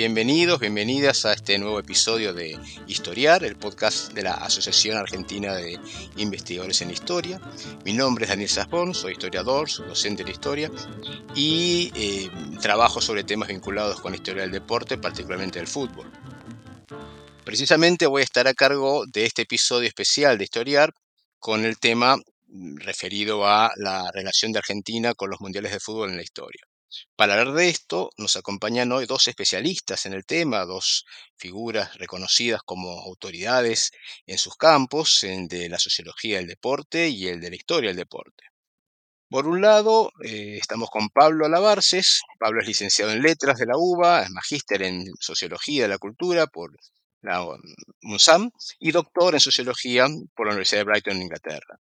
Bienvenidos, bienvenidas a este nuevo episodio de Historiar, el podcast de la Asociación Argentina de Investigadores en Historia. Mi nombre es Daniel Saspón, soy historiador, soy docente de historia y eh, trabajo sobre temas vinculados con la historia del deporte, particularmente del fútbol. Precisamente voy a estar a cargo de este episodio especial de Historiar con el tema mm, referido a la relación de Argentina con los mundiales de fútbol en la historia. Para hablar de esto, nos acompañan hoy dos especialistas en el tema, dos figuras reconocidas como autoridades en sus campos, el de la sociología del deporte y el de la historia del deporte. Por un lado, eh, estamos con Pablo Alabarces. Pablo es licenciado en Letras de la UBA, es magíster en Sociología de la Cultura por la UNSAM y doctor en Sociología por la Universidad de Brighton en Inglaterra.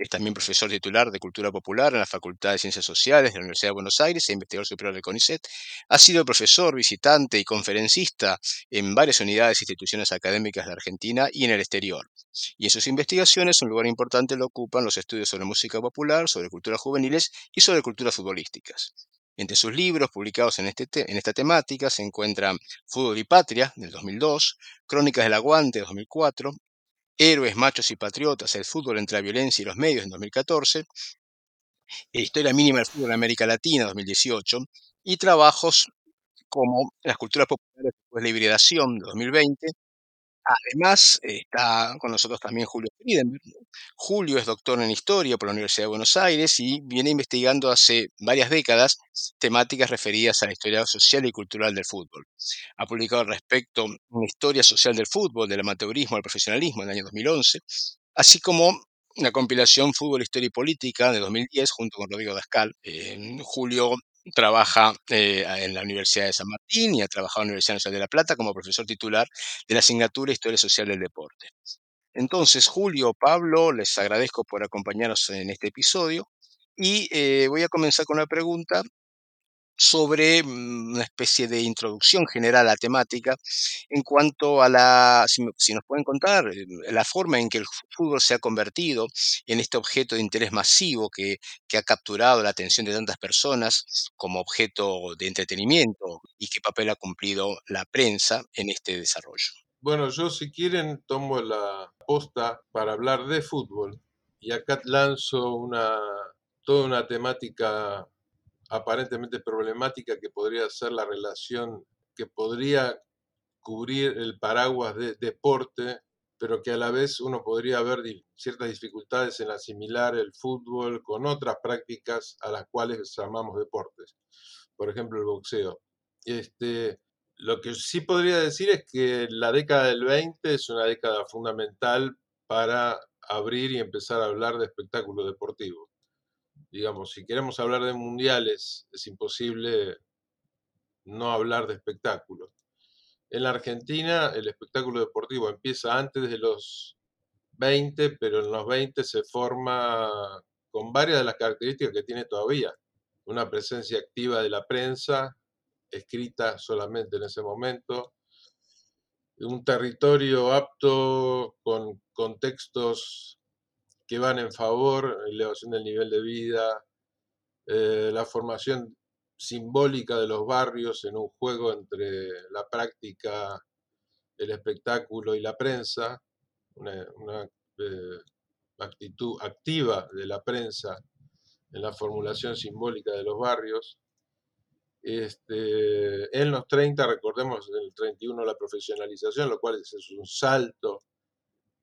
Es también profesor titular de Cultura Popular en la Facultad de Ciencias Sociales de la Universidad de Buenos Aires e investigador superior del CONICET. Ha sido profesor, visitante y conferencista en varias unidades e instituciones académicas de Argentina y en el exterior. Y en sus investigaciones un lugar importante lo ocupan los estudios sobre música popular, sobre culturas juveniles y sobre culturas futbolísticas. Entre sus libros publicados en, este en, esta temática se encuentran Fútbol y Patria, del 2002, Crónicas del Aguante, de 2004, Héroes, Machos y Patriotas, el fútbol entre la violencia y los medios en 2014, Historia mínima del fútbol en América Latina 2018 y trabajos como Las culturas populares después de la hibridación de 2020 Además, está con nosotros también Julio Friedenberg. Julio es doctor en Historia por la Universidad de Buenos Aires y viene investigando hace varias décadas temáticas referidas a la historia social y cultural del fútbol. Ha publicado al respecto una historia social del fútbol, del amateurismo al profesionalismo en el año 2011, así como una compilación Fútbol, Historia y Política de 2010 junto con Rodrigo Dascal. Julio trabaja eh, en la Universidad de San Martín y ha trabajado en la Universidad Nacional de La Plata como profesor titular de la asignatura Historia Social del Deporte. Entonces, Julio, Pablo, les agradezco por acompañarnos en este episodio y eh, voy a comenzar con una pregunta sobre mm, una especie de introducción general a la temática en cuanto a la, si, nos pueden contar, eh, la forma en que el fútbol se ha convertido en este objeto de interés masivo que, que ha capturado la atención de tantas personas como objeto de entretenimiento y qué papel ha cumplido la prensa en este desarrollo. Bueno, yo si quieren tomo la posta para hablar de fútbol y acá lanzo una, toda una temática aparentemente problemática que podría ser la relación que podría cubrir el paraguas de deporte, pero que a la vez uno podría ver ciertas dificultades en asimilar el fútbol con otras prácticas a las cuales llamamos deportes, por ejemplo el boxeo. Este, lo que sí podría decir es que la década del 20 es una década fundamental para abrir y empezar a hablar de espectáculo deportivo digamos, si queremos hablar de mundiales, es imposible no hablar de espectáculo. En la Argentina el espectáculo deportivo empieza antes de los 20, pero en los 20 se forma con varias de las características que tiene todavía. Una presencia activa de la prensa, escrita solamente en ese momento, un territorio apto con contextos que van en favor, elevación del nivel de vida, eh, la formación simbólica de los barrios en un juego entre la práctica, el espectáculo y la prensa, una, eh, actitud activa de la prensa en la formulación simbólica de los barrios. Este, en los 30, recordemos, en el 31 la profesionalización, lo cual es un salto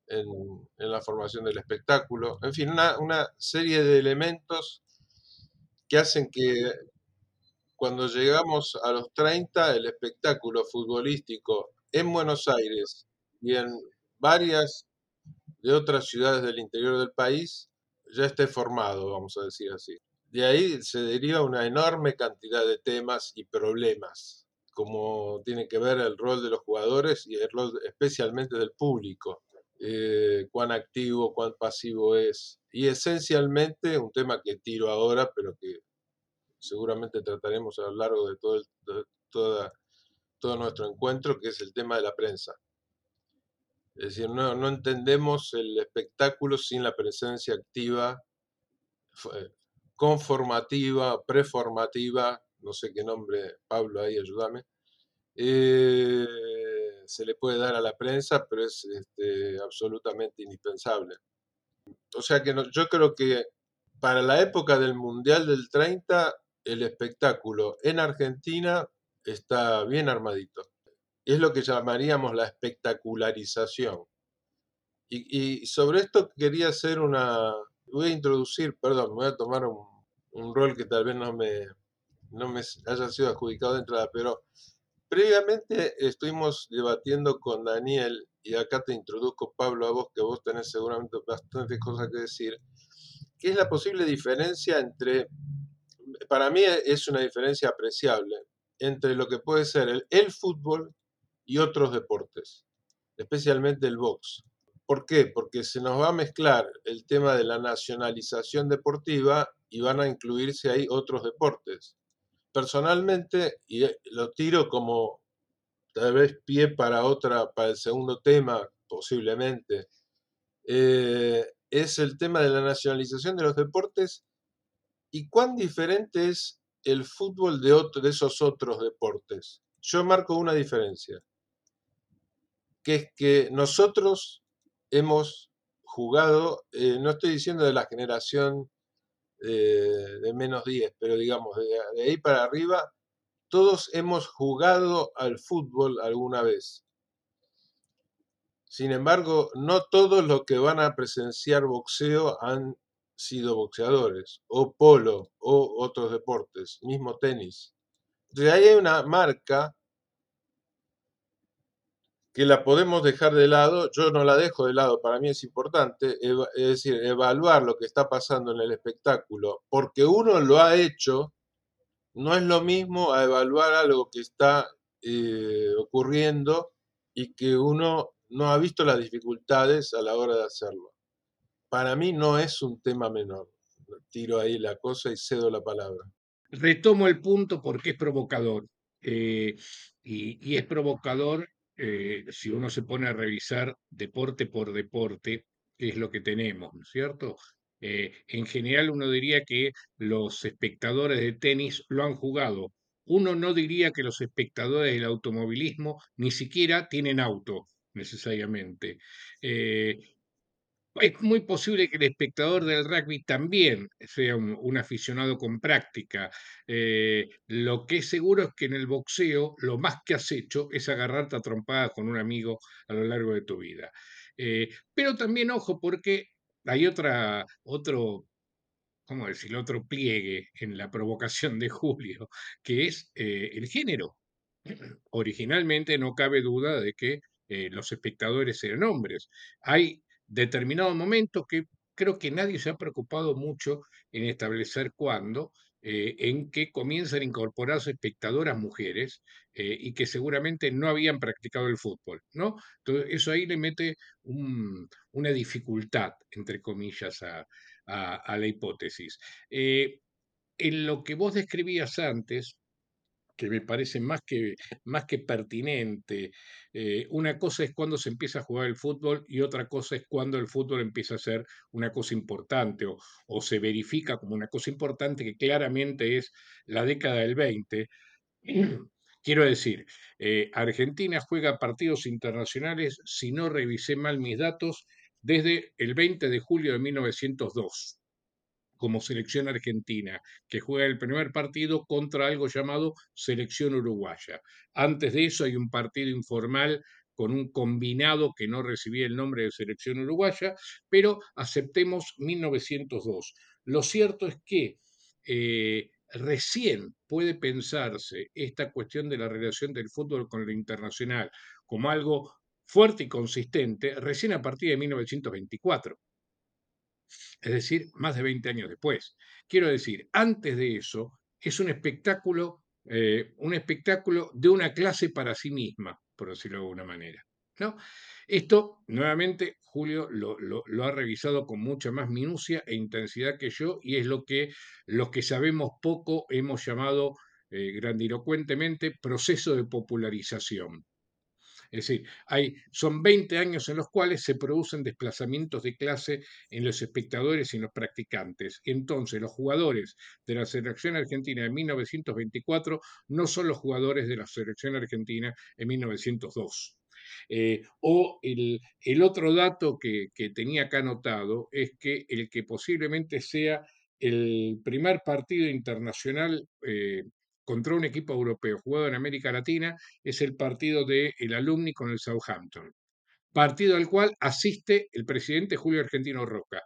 en, la formación del espectáculo. En fin, una, serie de elementos que hacen que cuando llegamos a los 30, el espectáculo futbolístico en Buenos Aires y en varias de otras ciudades del interior del país ya esté formado, vamos a decir así. De ahí se deriva una enorme cantidad de temas y problemas, como tiene que ver el rol de los jugadores y el rol especialmente del público eh, cuán activo, cuán pasivo es. Y esencialmente, un tema que tiro ahora, pero que seguramente trataremos a lo largo de todo, el, toda, todo nuestro encuentro, que es el tema de la prensa. Es decir, no, entendemos el espectáculo sin la presencia activa, conformativa, preformativa, no sé qué nombre, Pablo, ahí ayúdame, eh, se le puede dar a la prensa, pero es este, absolutamente indispensable. O sea que yo creo que para la época del Mundial del 30, el espectáculo en Argentina está bien armadito. Es lo que llamaríamos la espectacularización. Y, sobre esto quería hacer una... Voy a introducir, perdón, voy a tomar un, un rol que tal vez no me, no me haya sido adjudicado de entrada, pero previamente estuvimos debatiendo con Daniel, y acá te introduzco, Pablo, a vos, que vos tenés seguramente bastantes cosas que decir, ¿qué es la posible diferencia entre, para mí es una diferencia apreciable, entre lo que puede ser el, el fútbol y otros deportes, especialmente el box. ¿Por qué? Porque se nos va a mezclar el tema de la nacionalización deportiva y van a incluirse ahí otros deportes. Personalmente, y eh, lo tiro como tal vez pie para otra, para el segundo tema, posiblemente, eh, es el tema de la nacionalización de los deportes y cuán diferente es el fútbol de, de esos otros deportes. Yo marco una diferencia, que es que nosotros hemos jugado, eh, no estoy diciendo de la generación eh, de menos 10, pero digamos, de, ahí para arriba, todos hemos jugado al fútbol alguna vez. Sin embargo, no todos los que van a presenciar boxeo han sido boxeadores, o polo, o otros deportes, mismo tenis. De ahí hay una marca que la podemos dejar de lado, yo no la dejo de lado, para mí es importante, es decir, evaluar lo que está pasando en el espectáculo, porque uno lo ha hecho, no es lo mismo a evaluar algo que está eh, ocurriendo y que uno no ha visto las dificultades a la hora de hacerlo. Para mí no es un tema menor. Tiro ahí la cosa y cedo la palabra. Retomo el punto porque es provocador. Eh, y, y, es provocador eh, si uno se pone a revisar deporte por deporte, qué es lo que tenemos, ¿no es cierto? Eh, en general uno diría que los espectadores de tenis lo han jugado. Uno no diría que los espectadores del automovilismo ni siquiera tienen auto necesariamente. Eh, es muy posible que el espectador del rugby también sea un, aficionado con práctica. Eh, lo que es seguro es que en el boxeo lo más que has hecho es agarrarte a trompadas con un amigo a lo largo de tu vida. Eh, pero también ojo porque hay otra, otro, ¿cómo decir? Otro pliegue en la provocación de Julio, que es eh, el género. Originalmente no cabe duda de que los espectadores eran hombres. Hay determinado momento que creo que nadie se ha preocupado mucho en establecer cuándo, eh, en que comienzan a incorporarse espectadoras mujeres eh, y que seguramente no habían practicado el fútbol, ¿no? Entonces, eso ahí le mete una dificultad, entre comillas, a, la hipótesis. Eh, en lo que vos describías antes, que me parece más que, más que pertinente. Eh, una cosa es cuando se empieza a jugar el fútbol y otra cosa es cuando el fútbol empieza a ser una cosa importante o, o se verifica como una cosa importante que claramente es la década del 20. Quiero decir, eh, Argentina juega partidos internacionales, si no revisé mal mis datos, desde el 20 de julio de 1902 como selección argentina, que juega el primer partido contra algo llamado selección uruguaya. Antes de eso hay un partido informal con un combinado que no recibía el nombre de selección uruguaya, pero aceptemos 1902. Lo cierto es que eh, recién puede pensarse esta cuestión de la relación del fútbol con lo internacional como algo fuerte y consistente recién a partir de 1924 es decir, más de 20 años después. Quiero decir, antes de eso, es un espectáculo, eh, un espectáculo de una clase para sí misma, por decirlo de alguna manera. ¿no? Esto, nuevamente, Julio lo, ha revisado con mucha más minucia e intensidad que yo y es lo que los que sabemos poco hemos llamado eh, grandilocuentemente proceso de popularización. Es decir, hay, son 20 años en los cuales se producen desplazamientos de clase en los espectadores y en los practicantes. Entonces, los jugadores de la selección argentina de 1924 no son los jugadores de la selección argentina en 1902. Eh, o el, el otro dato que, que tenía acá anotado es que el que posiblemente sea el primer partido internacional eh, contra un equipo europeo jugado en América Latina es el partido del el Alumni con el Southampton, partido al cual asiste el presidente Julio Argentino Roca.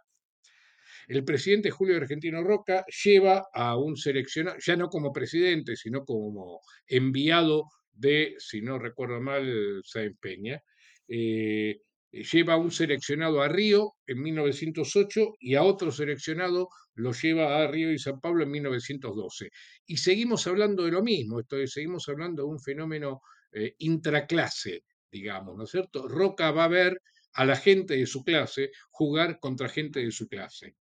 El presidente Julio Argentino Roca lleva a un seleccionado, ya no como presidente, sino como enviado de, si no recuerdo mal, Sáenz Peña, eh, lleva a un seleccionado a Río en 1908 y a otro seleccionado lo lleva a Río y San Pablo en 1912. Y seguimos hablando de lo mismo, esto es, seguimos hablando de un fenómeno eh, intraclase, digamos, ¿no es cierto? Roca va a ver a la gente de su clase jugar contra gente de su clase.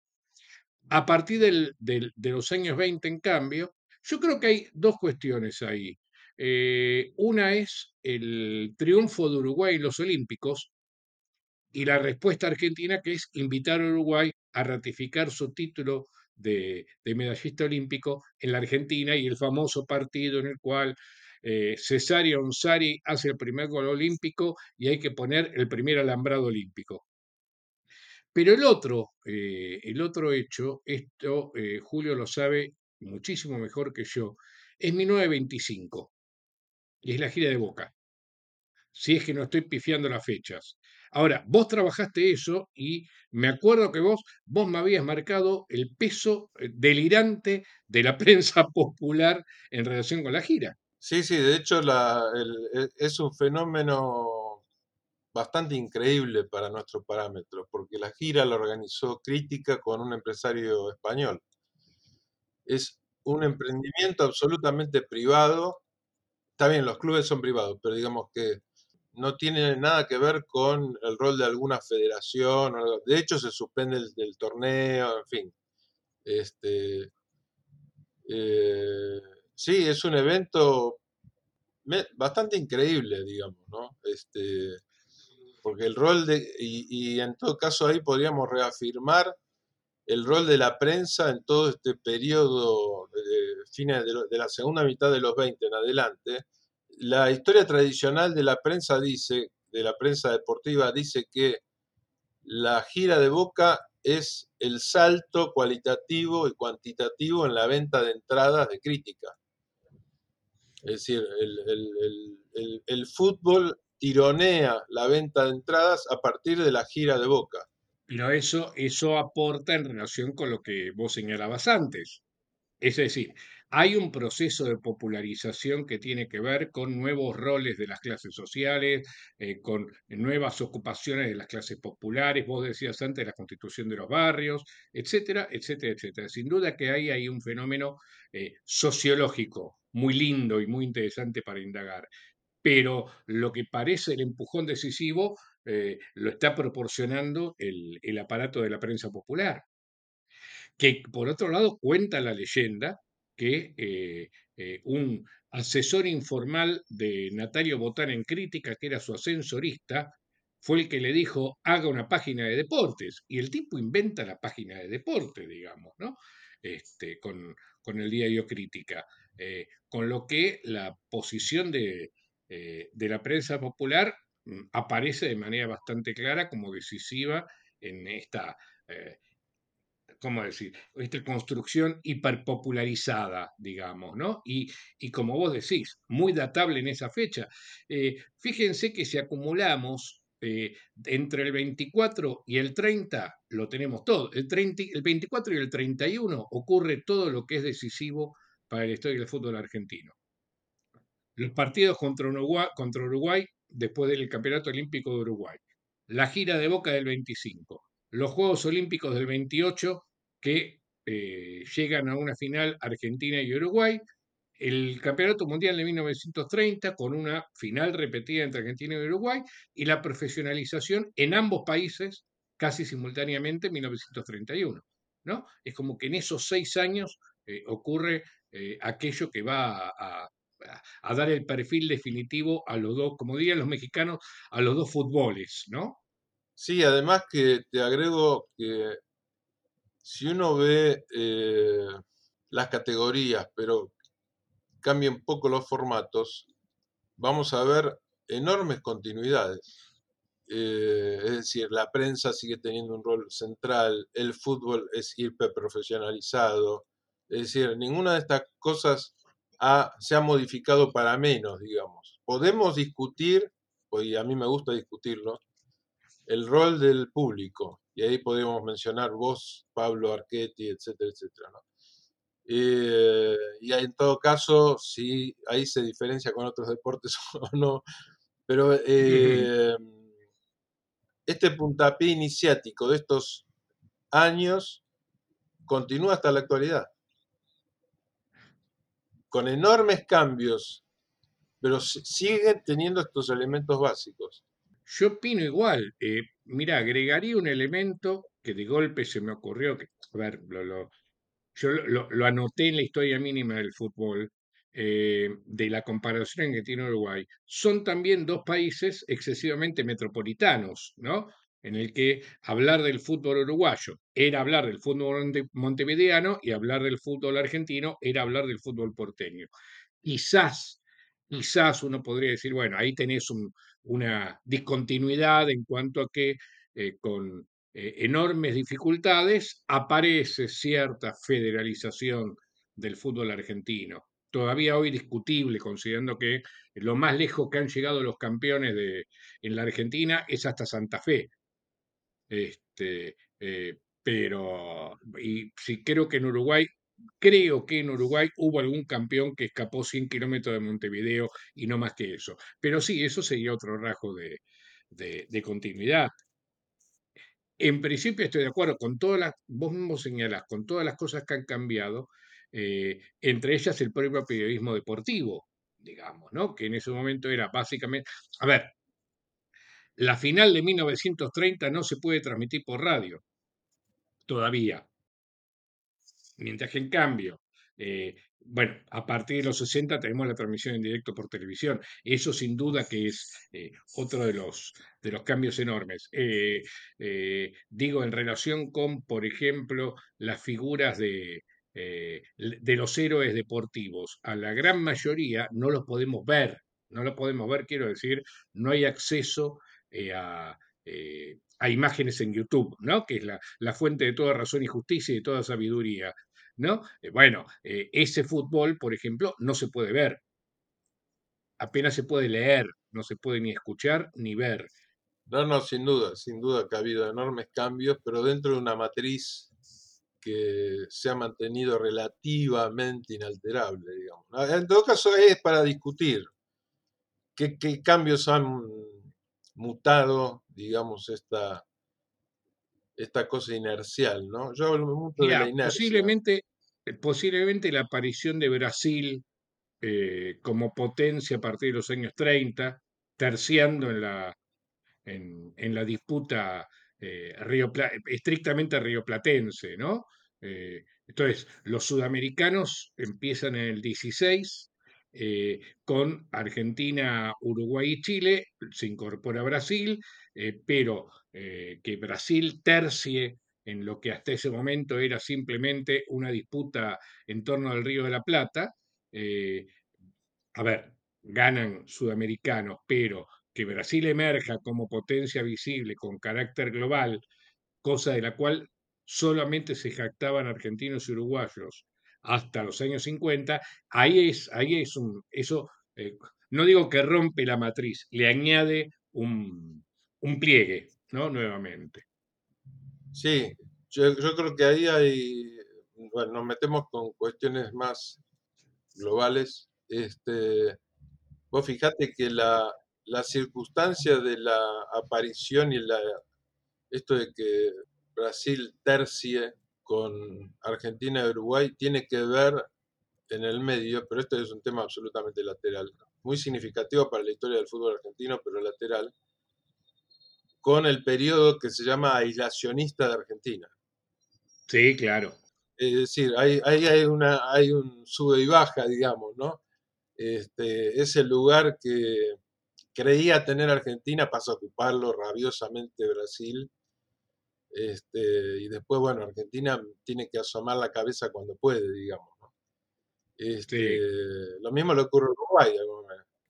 A partir del- de los años 20, en cambio, yo creo que hay dos cuestiones ahí. Eh, una es el triunfo de Uruguay en los Olímpicos y la respuesta argentina, que es invitar a Uruguay a ratificar su título de, medallista olímpico en la Argentina y el famoso partido en el cual eh, Cesario Onsari hace el primer gol olímpico y hay que poner el primer alambrado olímpico. Pero el otro, eh, el otro hecho, esto eh, Julio lo sabe muchísimo mejor que yo, es 1925 y es la gira de Boca. Si es que no estoy pifiando las fechas. Ahora, vos trabajaste eso y me acuerdo que vos, vos me habías marcado el peso eh, delirante de la prensa popular en relación con la gira. Sí, sí, de hecho e- es un fenómeno bastante increíble para nuestros parámetros, porque la gira la organizó Crítica con un empresario español. Es un emprendimiento absolutamente privado. Está bien, los clubes son privados, pero digamos que no tiene nada que ver con el rol de alguna federación. De hecho, se suspende el, torneo, en fin. Este, eh, sí, es un evento bastante increíble, digamos, ¿no? Este, porque el rol de, y, y en todo caso ahí podríamos reafirmar el rol de la prensa en todo este periodo de fines de, de la segunda mitad de los 20 en adelante. La historia tradicional de la prensa dice, de la prensa deportiva, dice que la gira de Boca es el salto cualitativo y cuantitativo en la venta de entradas de crítica. Es decir, el, fútbol tironea la venta de entradas a partir de la gira de Boca. Pero eso, eso aporta en relación con lo que vos señalabas antes. Es decir, hay un proceso de popularización que tiene que ver con nuevos roles de las clases sociales, eh, con nuevas ocupaciones de las clases populares, vos decías antes la constitución de los barrios, etcétera, etcétera, etcétera. Sin duda que hay ahí un fenómeno eh, sociológico muy lindo y muy interesante para indagar. Pero lo que parece el empujón decisivo eh, lo está proporcionando el aparato de la prensa popular que por otro lado cuenta la leyenda que eh, eh, un asesor informal de Natalio Botán en crítica, que era su ascensorista, fue el que le dijo, haga una página de deportes. Y el tipo inventa la página de deportes, digamos, ¿no? Este, con, con el diario Crítica. Eh, con lo que la posición de, de la prensa popular mm, aparece de manera bastante clara como decisiva en esta, ¿cómo decir? Esta construcción hiperpopularizada, digamos, ¿no? Y, y como vos decís, muy datable en esa fecha. Eh, fíjense que si acumulamos eh, entre el 24 y el 30, lo tenemos todo. El, 30, el 24 y el 31 ocurre todo lo que es decisivo para la historia del fútbol argentino. Los partidos contra Uruguay, contra Uruguay después del Campeonato Olímpico de Uruguay. La gira de Boca del 25. Los Juegos Olímpicos del 28 que eh, llegan a una final Argentina y Uruguay el Campeonato Mundial de 1930 con una final repetida entre Argentina y Uruguay y la profesionalización en ambos países casi simultáneamente en 1931. ¿no? Es como que en esos seis años eh, ocurre eh, aquello que va a, dar el perfil definitivo a los dos, como dirían los mexicanos, a los dos fútboles, ¿no? Sí, además que te agrego que si uno ve eh, las categorías, pero cambia un poco los formatos, vamos a ver enormes continuidades. Eh, es decir, la prensa sigue teniendo un rol central, el fútbol es hiperprofesionalizado, es decir, ninguna de estas cosas se ha modificado para menos, digamos. Podemos discutir, y a mí me gusta discutirlo, el rol del público, y ahí podemos mencionar vos, Pablo Archetti, etcétera, etcétera. Eh, y en todo caso, si ahí se diferencia con otros deportes o no, pero eh, este puntapié iniciático de estos años continúa hasta la actualidad con enormes cambios, pero siguen teniendo estos elementos básicos. Yo opino igual. Eh, mira, agregaría un elemento que de golpe se me ocurrió, que, a ver, lo, yo lo, anoté en la historia mínima del fútbol, eh, de la comparación que tiene Uruguay. Son también dos países excesivamente metropolitanos, ¿no? en el que hablar del fútbol uruguayo era hablar del fútbol montevideano y hablar del fútbol argentino era hablar del fútbol porteño. Quizás, quizás uno podría decir, bueno, ahí tenés una discontinuidad en cuanto a que eh, con eh, enormes dificultades aparece cierta federalización del fútbol argentino. Todavía hoy discutible, considerando que lo más lejos que han llegado los campeones de, en la Argentina es hasta Santa Fe, este, eh, pero, y sí, creo que en Uruguay, creo que en Uruguay hubo algún campeón que escapó 100 kilómetros de Montevideo y no más que eso. Pero sí, eso sería otro rasgo de, de, continuidad. En principio estoy de acuerdo con todas las, vos mismo señalás, con todas las cosas que han cambiado, eh, entre ellas el propio periodismo deportivo, digamos, ¿no? Que en ese momento era básicamente, a ver, la final de 1930 no se puede transmitir por radio, todavía. Mientras que en cambio, eh, bueno, a partir de los 60 tenemos la transmisión en directo por televisión. Eso sin duda que es eh, otro de los, de los cambios enormes. Eh, digo, en relación con, por ejemplo, las figuras de, de los héroes deportivos. A la gran mayoría no los podemos ver. No los podemos ver, quiero decir, no hay acceso eh, a, imágenes en YouTube, ¿no? que es la, fuente de toda razón y justicia y de toda sabiduría. ¿No? Eh, bueno, ese fútbol, por ejemplo, no se puede ver. Apenas se puede leer, no se puede ni escuchar ni ver. No, no, sin duda, sin duda que ha habido enormes cambios, pero dentro de una matriz que se ha mantenido relativamente inalterable, digamos. En todo caso, es para discutir qué cambios han mutado, digamos, esta, esta cosa inercial, ¿no? Yo hablo mucho de la inercia. Posiblemente, eh, posiblemente la aparición de Brasil eh, como potencia a partir de los años 30, terciando en la, en, en la disputa eh, río, estrictamente rioplatense, ¿no? entonces, los sudamericanos empiezan en el 16, eh, con Argentina, Uruguay y Chile, se incorpora Brasil, eh, pero eh, que Brasil tercie en lo que hasta ese momento era simplemente una disputa en torno al Río de la Plata. a ver, ganan sudamericanos, pero que Brasil emerja como potencia visible con carácter global, cosa de la cual solamente se jactaban argentinos y uruguayos hasta los años 50, ahí es, ahí es un, eso, eh, no digo que rompe la matriz, le añade un, un pliegue, ¿no? Nuevamente. Sí, yo, creo que ahí hay, bueno, nos metemos con cuestiones más globales. Este, vos fijate que la, la circunstancia de la aparición y la, esto de que Brasil tercie con Argentina y Uruguay tiene que ver en el medio, pero este es un tema absolutamente lateral, muy significativo para la historia del fútbol argentino, pero lateral, con el periodo que se llama aislacionista de Argentina. Sí, claro. Es decir, ahí hay, hay, una, hay un sube y baja, digamos, ¿no? Este, es el lugar que creía tener Argentina, pasa a ocuparlo rabiosamente Brasil. Este, y después, bueno, Argentina tiene que asomar la cabeza cuando puede, digamos. Este, Lo mismo le ocurre a Uruguay.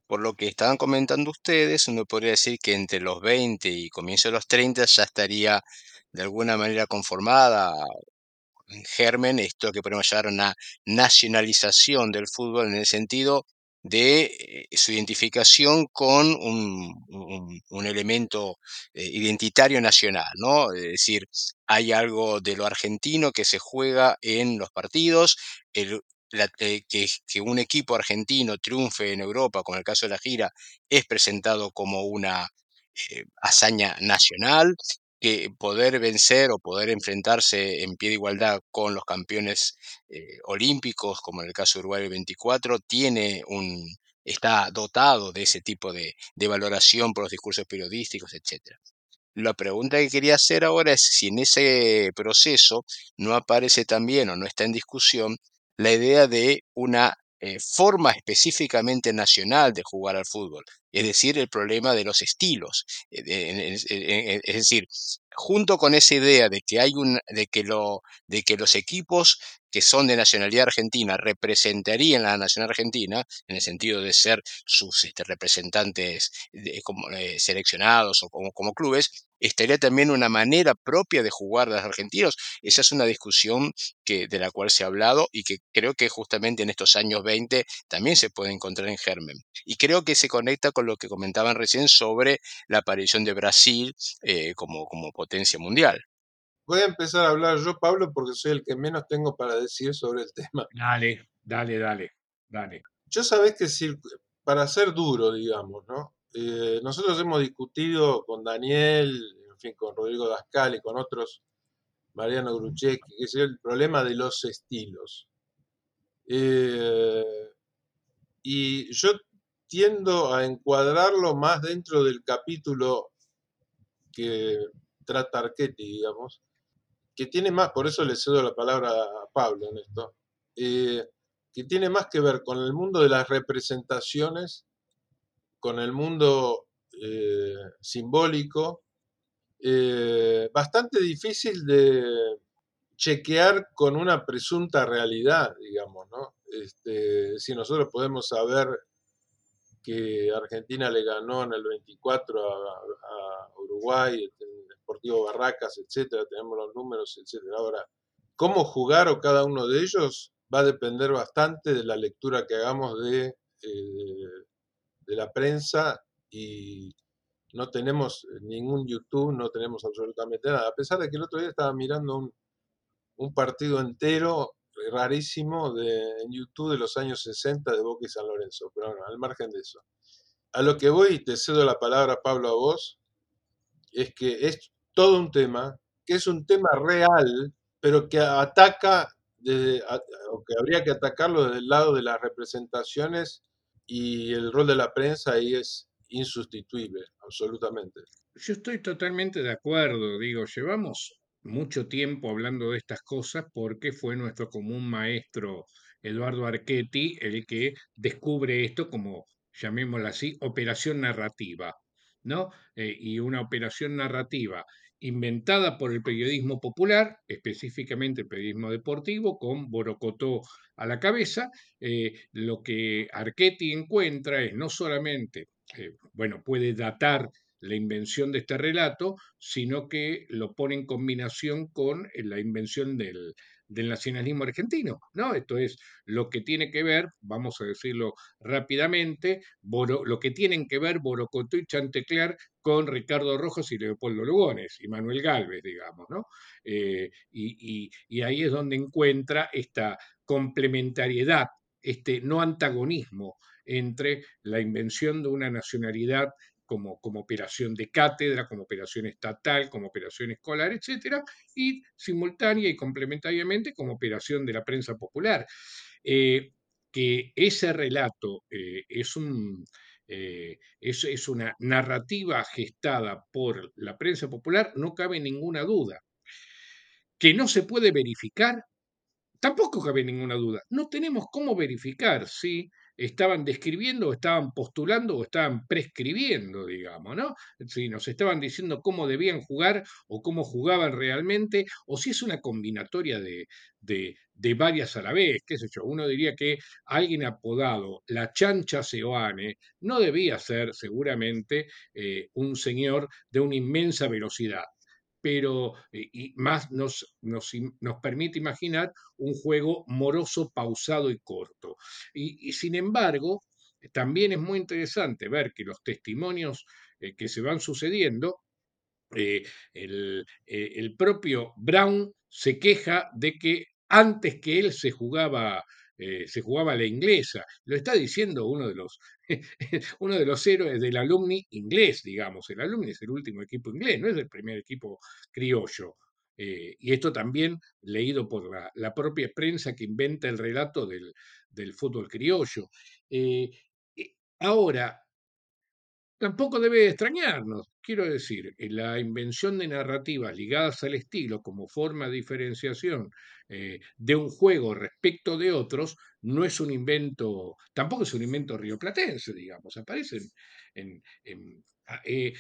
Por lo que estaban comentando ustedes, uno podría decir que entre los 20 y comienzo de los 30 ya estaría de alguna manera conformada en germen esto que podemos llamar una nacionalización del fútbol en el sentido de eh, su identificación con un, un, elemento eh, identitario nacional, ¿no? Es decir, hay algo de lo argentino que se juega en los partidos, eh, que, un equipo argentino triunfe en Europa, como el caso de la gira, es presentado como una hazaña nacional, que poder vencer o poder enfrentarse en pie de igualdad con los campeones eh, olímpicos, como en el caso de Uruguay 24, tiene un, está dotado de ese tipo de, de valoración por los discursos periodísticos, etc. La pregunta que quería hacer ahora es si en ese proceso no aparece también o no está en discusión la idea de una eh, forma específicamente nacional de jugar al fútbol, es decir, el problema de los estilos. Eh, es decir, junto con esa idea de que hay un, de que lo, de que los equipos que son de nacionalidad argentina representarían la nación argentina, en el sentido de ser sus este, representantes como, eh, seleccionados o como, clubes, estaría también una manera propia de jugar de los argentinos. Esa es una discusión que, de la cual se ha hablado y que creo que justamente en estos años 20 también se puede encontrar en germen. Y creo que se conecta con lo que comentaban recién sobre la aparición de Brasil eh, como, como mundial. Voy a empezar a hablar yo, Pablo, porque soy el que menos tengo para decir sobre el tema. Dale, dale, dale, dale. Yo sabés que para ser duro, digamos, ¿no? Eh, nosotros hemos discutido con Daniel, en fin, con Rodrigo Dascal y con otros, Mariano Gruchecki, que es el problema de los estilos. Eh, y yo tiendo a encuadrarlo más dentro del capítulo que trata Archetti, digamos, que tiene más, por eso le cedo la palabra a Pablo en esto, eh, que tiene más que ver con el mundo de las representaciones, con el mundo eh, simbólico, eh, bastante difícil de chequear con una presunta realidad, digamos, ¿no? Este, si nosotros podemos saber que Argentina le ganó en el 24 a, Uruguay, Barracas, etcétera, tenemos los números, etcétera. Ahora, cómo jugar o cada uno de ellos va a depender bastante de la lectura que hagamos de, eh, la prensa y no tenemos ningún YouTube, no tenemos absolutamente nada. A pesar de que el otro día estaba mirando un, un partido entero rarísimo de, en YouTube de los años 60 de Boca y San Lorenzo, pero bueno, al margen de eso. A lo que voy, y te cedo la palabra, Pablo, a vos, es que es todo un tema, que es un tema real, pero que ataca, desde, o que habría que atacarlo desde el lado de las representaciones y el rol de la prensa ahí es insustituible, absolutamente. Yo estoy totalmente de acuerdo, digo, llevamos mucho tiempo hablando de estas cosas porque fue nuestro común maestro Eduardo Archetti el que descubre esto como, llamémoslo así, operación narrativa. ¿No? Eh, y una operación narrativa inventada por el periodismo popular, específicamente el periodismo deportivo, con Borocotó a la cabeza, eh, lo que Archetti encuentra es no solamente, eh, bueno, puede datar la invención de este relato, sino que lo pone en combinación con la invención del, del nacionalismo argentino, ¿no? Esto es lo que tiene que ver, vamos a decirlo rápidamente, lo que tienen que ver Borocotó y Chantecler con Ricardo Rojas y Leopoldo Lugones y Manuel Galvez, digamos, ¿no? Eh, y ahí es donde encuentra esta complementariedad, este no antagonismo entre la invención de una nacionalidad como, operación de cátedra, como operación estatal, como operación escolar, etcétera, y simultánea y complementariamente como operación de la prensa popular. Eh, que ese relato eh, es, un, eh, es, es una narrativa gestada por la prensa popular, no cabe ninguna duda. Que no se puede verificar, tampoco cabe ninguna duda. No tenemos cómo verificar si estaban describiendo o estaban postulando o estaban prescribiendo, digamos, ¿no? Si nos estaban diciendo cómo debían jugar o cómo jugaban realmente, o si es una combinatoria de, de, de varias a la vez, qué sé yo. Uno diría que alguien apodado la chancha Seoane no debía ser seguramente eh, un señor de una inmensa velocidad pero eh, y más nos, nos, permite imaginar un juego moroso, pausado y corto. Y, sin embargo, también es muy interesante ver que los testimonios eh, que se van sucediendo, eh, el propio Brown se queja de que antes que él se jugaba eh, se jugaba la inglesa. Lo está diciendo uno de los, uno de los héroes del alumni inglés, digamos. El alumni es el último equipo inglés, no es el primer equipo criollo. Eh, y esto también leído por la, propia prensa que inventa el relato del, del fútbol criollo. Eh, ahora, Tampoco debe extrañarnos, quiero decir, la invención de narrativas ligadas al estilo como forma de diferenciación eh, de un juego respecto de otros no es un invento, tampoco es un invento rioplatense, digamos, aparecen en... en eh,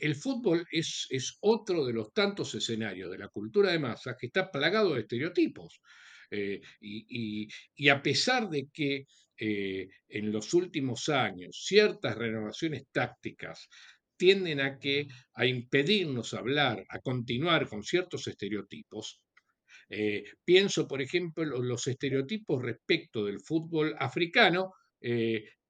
el fútbol es, es, otro de los tantos escenarios de la cultura de masas que está plagado de estereotipos. Eh, y, a pesar de que eh, en los últimos años ciertas renovaciones tácticas tienden a que a impedirnos hablar, a continuar con ciertos estereotipos. Eh, pienso, por ejemplo, los estereotipos respecto del fútbol africano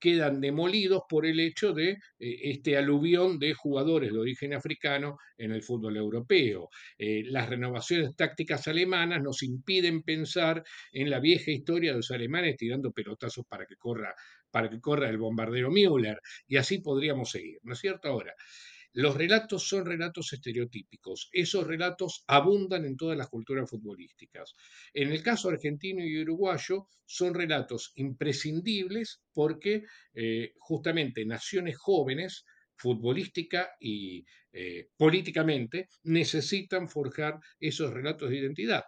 quedan demolidos por el hecho de eh, este aluvión de jugadores de origen africano en el fútbol europeo. Eh, las renovaciones tácticas alemanas nos impiden pensar en la vieja historia de los alemanes tirando pelotazos para que corra, para que corra el bombardero Müller, y así podríamos seguir, ¿no es cierto? Ahora, los relatos son relatos estereotípicos. Esos relatos abundan en todas las culturas futbolísticas. En el caso argentino y uruguayo son relatos imprescindibles porque eh, justamente naciones jóvenes futbolística y eh, políticamente necesitan forjar esos relatos de identidad.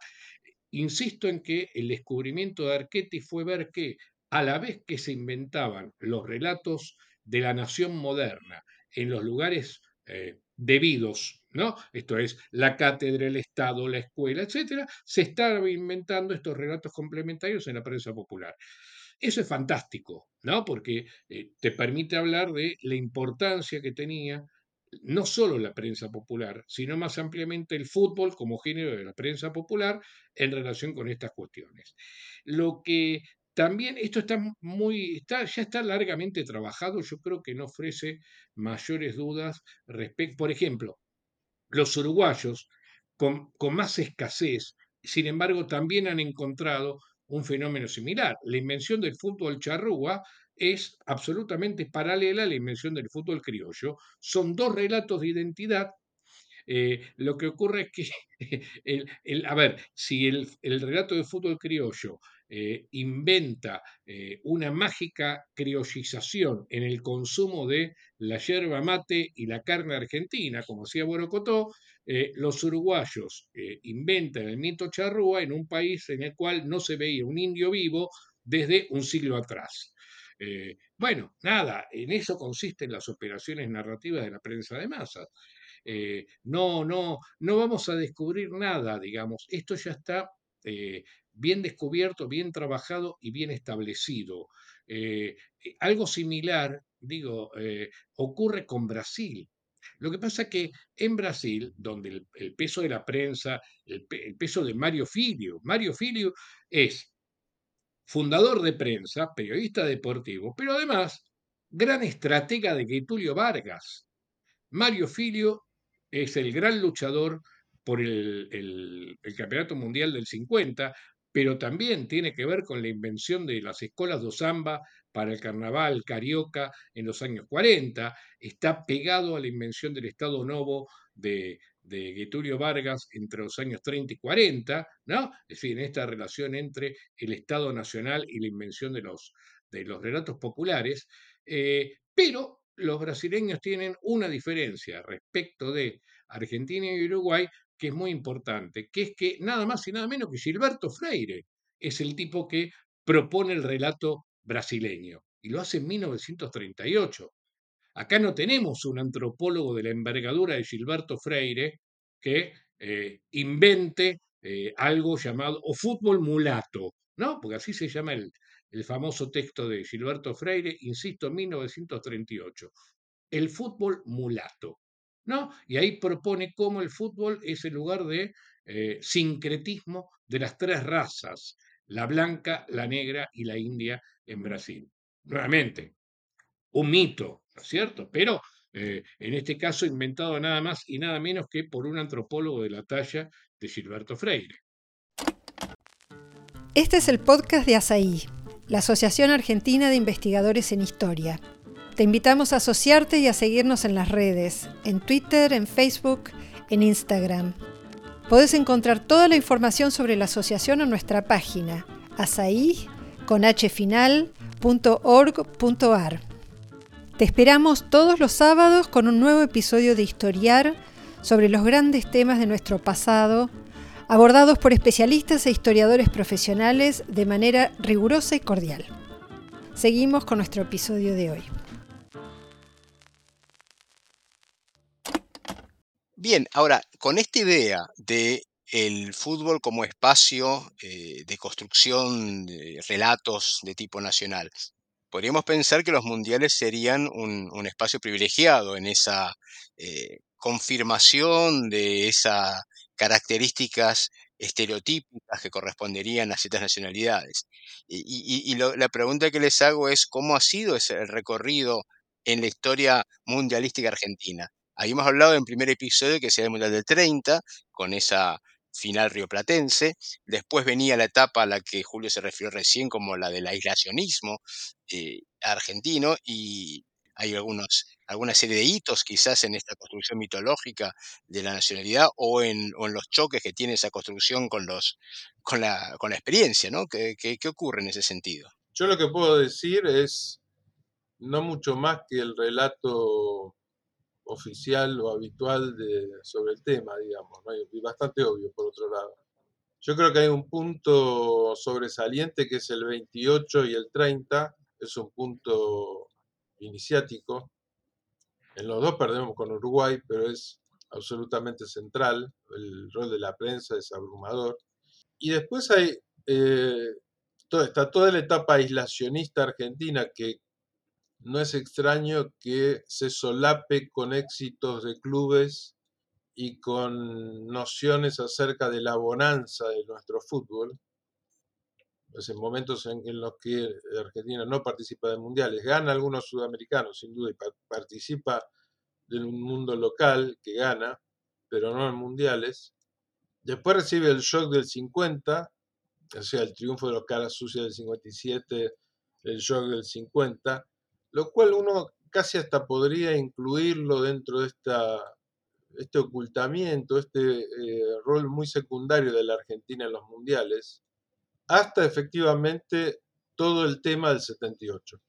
Insisto en que el descubrimiento de Archetti fue ver que a la vez que se inventaban los relatos de la nación moderna en los lugares eh, debidos, ¿no? Esto es, la cátedra, el Estado, la escuela, etcétera, se están inventando estos relatos complementarios en la prensa popular. Eso es fantástico, ¿no? Porque eh, te permite hablar de la importancia que tenía no solo la prensa popular, sino más ampliamente el fútbol como género de la prensa popular en relación con estas cuestiones. Lo que también esto está muy, está, ya está largamente trabajado, yo creo que no ofrece mayores dudas respecto, por ejemplo, los uruguayos con, con más escasez, sin embargo, también han encontrado un fenómeno similar. La invención del fútbol charrúa es absolutamente paralela a la invención del fútbol criollo. Son dos relatos de identidad eh, lo que ocurre es que, el, a ver, si el, el, relato de fútbol criollo eh, inventa eh, una mágica criollización en el consumo de la yerba mate y la carne argentina, como hacía Borocotó, los uruguayos inventan el mito charrúa en un país en el cual no se veía un indio vivo desde un siglo atrás. bueno, nada, en eso consisten las operaciones narrativas de la prensa de masas. Eh, no, no, no vamos a descubrir nada, digamos. Esto ya está eh, bien descubierto, bien trabajado y bien establecido. Eh, algo similar, digo, ocurre con Brasil. Lo que pasa es que en Brasil, donde el, peso de la prensa, el, el, peso de Mario Filio, Mario Filio es fundador de prensa, periodista deportivo, pero además gran estratega de Getulio Vargas. Mario Filio es el gran luchador por el, el, Campeonato Mundial del 50, pero también tiene que ver con la invención de las escuelas de samba para el carnaval carioca en los años 40, está pegado a la invención del Estado Novo de, de Getulio Vargas entre los años 30 y 40, ¿no? Es decir, en esta relación entre el Estado Nacional y la invención de los, de los relatos populares, eh, pero los brasileños tienen una diferencia respecto de Argentina y Uruguay que es muy importante, que es que nada más y nada menos que Gilberto Freire es el tipo que propone el relato brasileño y lo hace en 1938. Acá no tenemos un antropólogo de la envergadura de Gilberto Freire que eh, invente eh, algo llamado o fútbol mulato, ¿no? Porque así se llama el, el famoso texto de Gilberto Freire, insisto, 1938. El fútbol mulato, ¿no? Y ahí propone cómo el fútbol es el lugar de eh, sincretismo de las tres razas, la blanca, la negra y la india en Brasil. Nuevamente, un mito, ¿no es cierto? Pero eh, en este caso inventado nada más y nada menos que por un antropólogo de la talla de Gilberto Freire. Este es el podcast de ASAI, la Asociación Argentina de Investigadores en Historia. Te invitamos a asociarte y a seguirnos en las redes, en Twitter, en Facebook, en Instagram. Podés encontrar toda la información sobre la asociación en nuestra página, con te esperamos todos los sábados con un nuevo episodio de Historiar sobre los grandes temas de nuestro pasado, abordados por especialistas e historiadores profesionales de manera rigurosa y cordial. Seguimos con nuestro episodio de hoy. Bien, ahora, con esta idea de el fútbol como espacio eh, de construcción de relatos de tipo nacional, podríamos pensar que los mundiales serían un, espacio privilegiado en esa eh, confirmación de esas características estereotípicas que corresponderían a ciertas nacionalidades. Y, la pregunta que les hago es, ¿cómo ha sido ese recorrido en la historia mundialística argentina? Habíamos hablado en primer episodio que sería el Mundial del 30, con esa final rioplatense. Después venía la etapa a la que Julio se refirió recién como la del aislacionismo eh, argentino y hay algunos, alguna serie de hitos quizás en esta construcción mitológica de la nacionalidad o en, los choques que tiene esa construcción con, los, con, la, con la experiencia, ¿no? ¿Qué, qué ocurre en ese sentido? Yo lo que puedo decir es no mucho más que el relato oficial o habitual de, sobre el tema, digamos, y bastante obvio por otro lado. Yo creo que hay un punto sobresaliente que es el 28 y el 30, es un punto iniciático. En los dos perdemos con Uruguay, pero es absolutamente central, el rol de la prensa es abrumador. Y después hay, eh, está toda la etapa aislacionista argentina que no es extraño que se solape con éxitos de clubes y con nociones acerca de la bonanza de nuestro fútbol. Pues en momentos en, los que Argentina no participa de mundiales, gana algunos sudamericanos sin duda y participa de un mundo local que gana, pero no en mundiales. Después recibe el shock del 50, o sea, el triunfo de los caras sucias del 57, el shock del 50, lo cual uno casi hasta podría incluirlo dentro de esta, este ocultamiento, este eh, rol muy secundario de la Argentina en los mundiales, hasta efectivamente todo el tema del 78,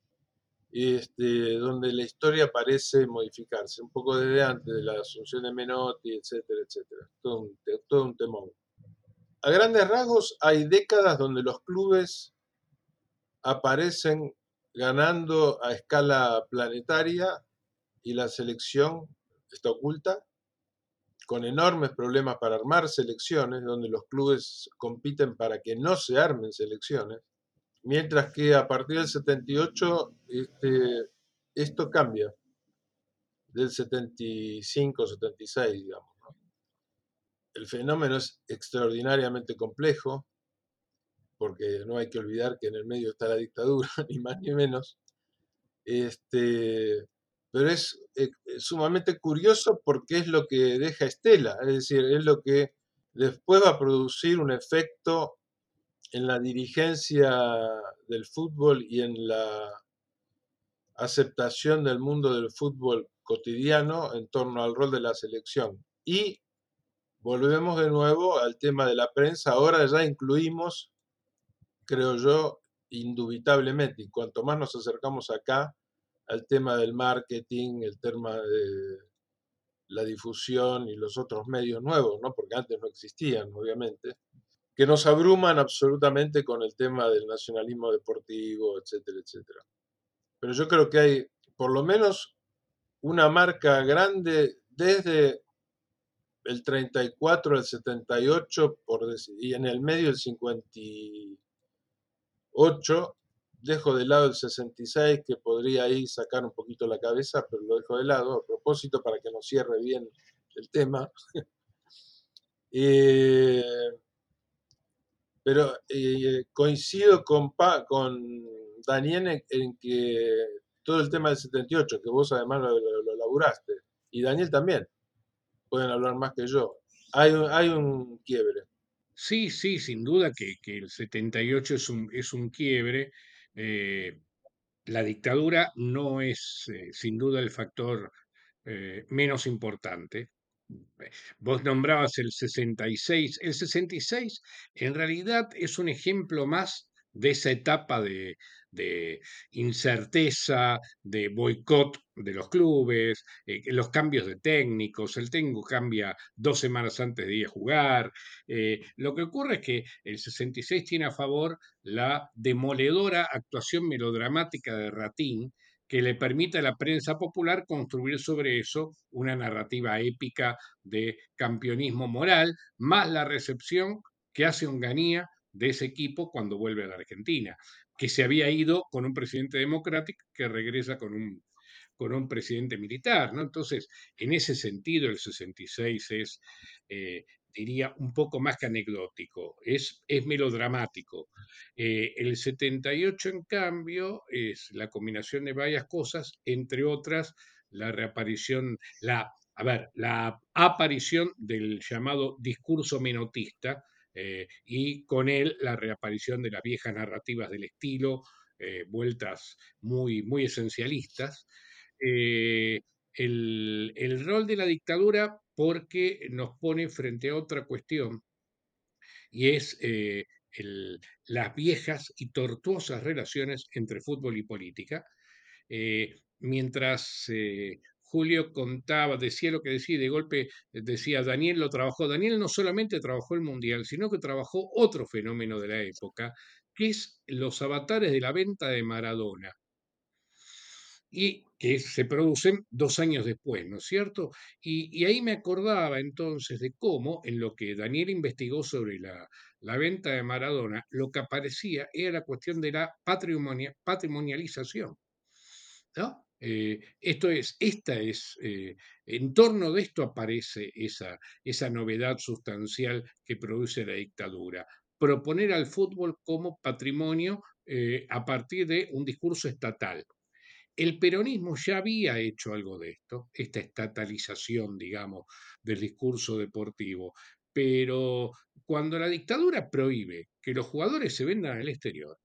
este, donde la historia parece modificarse, un poco desde antes de la asunción de Menotti, etcétera, etcétera, todo un, todo un temón. A grandes rasgos hay décadas donde los clubes aparecen ganando a escala planetaria y la selección está oculta, con enormes problemas para armar selecciones, donde los clubes compiten para que no se armen selecciones, mientras que a partir del 78 este, esto cambia, del 75, 76, digamos. El fenómeno es extraordinariamente complejo, porque no hay que olvidar que en el medio está la dictadura, ni más ni menos. Este, pero es eh, sumamente curioso porque es lo que deja Estela, es decir, es lo que después va a producir un efecto en la dirigencia del fútbol y en la aceptación del mundo del fútbol cotidiano en torno al rol de la selección. Y volvemos de nuevo al tema de la prensa. Ahora ya incluimos, creo yo, indubitablemente, y cuanto más nos acercamos acá al tema del marketing, el tema de la difusión y los otros medios nuevos, ¿no? porque antes no existían, obviamente, que nos abruman absolutamente con el tema del nacionalismo deportivo, etcétera, etcétera. Pero yo creo que hay por lo menos una marca grande desde el 34 al 78 por y en el medio el 58 dejo de lado el 66 que podría ahí sacar un poquito la cabeza pero lo dejo de lado a propósito para que nos cierre bien el tema eh, pero eh, coincido con, con Daniel en, que todo el tema del 78 que vos además lo, lo laburaste y Daniel también pueden hablar más que yo. Hay, hay un quiebre. Sí, sí, sin duda que, el 78 es un, es un quiebre. Eh, la dictadura no es eh, sin duda el factor eh, menos importante. Vos nombrabas el 66. El 66 en realidad es un ejemplo más de esa etapa de, de incerteza, de boicot de los clubes, eh, los cambios de técnicos, el técnico cambia dos semanas antes de ir a jugar. Eh, lo que ocurre es que el 66 tiene a favor la demoledora actuación melodramática de Ratín, que le permite a la prensa popular construir sobre eso una narrativa épica de campeonismo moral, más la recepción que hace Onganía de ese equipo cuando vuelve a la Argentina que se había ido con un presidente democrático que regresa con un, con un presidente militar. ¿no? Entonces, en ese sentido, el 66 es, eh, diría, un poco más que anecdótico, es, es melodramático. Eh, el 78, en cambio, es la combinación de varias cosas, entre otras, la reaparición, la, a ver, la aparición del llamado discurso menotista, eh, y con él la reaparición de las viejas narrativas del estilo, eh, vueltas muy, muy esencialistas. Eh, el, rol de la dictadura porque nos pone frente a otra cuestión y es las viejas y tortuosas relaciones entre fútbol y política. mientras Julio contaba, decía lo que decía, de golpe decía, Daniel lo trabajó. Daniel no solamente trabajó el Mundial, sino que trabajó otro fenómeno de la época, que es los avatares de la venta de Maradona. Y que se producen dos años después, ¿no es cierto? Y, ahí me acordaba entonces de cómo, en lo que Daniel investigó sobre la, la venta de Maradona, lo que aparecía era la cuestión de la patrimonialización. ¿no? Eh, esto es, esta es, eh, en torno de esto aparece esa, esa novedad sustancial que produce la dictadura. Proponer al fútbol como patrimonio eh, a partir de un discurso estatal. El peronismo ya había hecho algo de esto, esta estatalización, digamos, del discurso deportivo, pero cuando la dictadura prohíbe que los jugadores se vendan al exterior,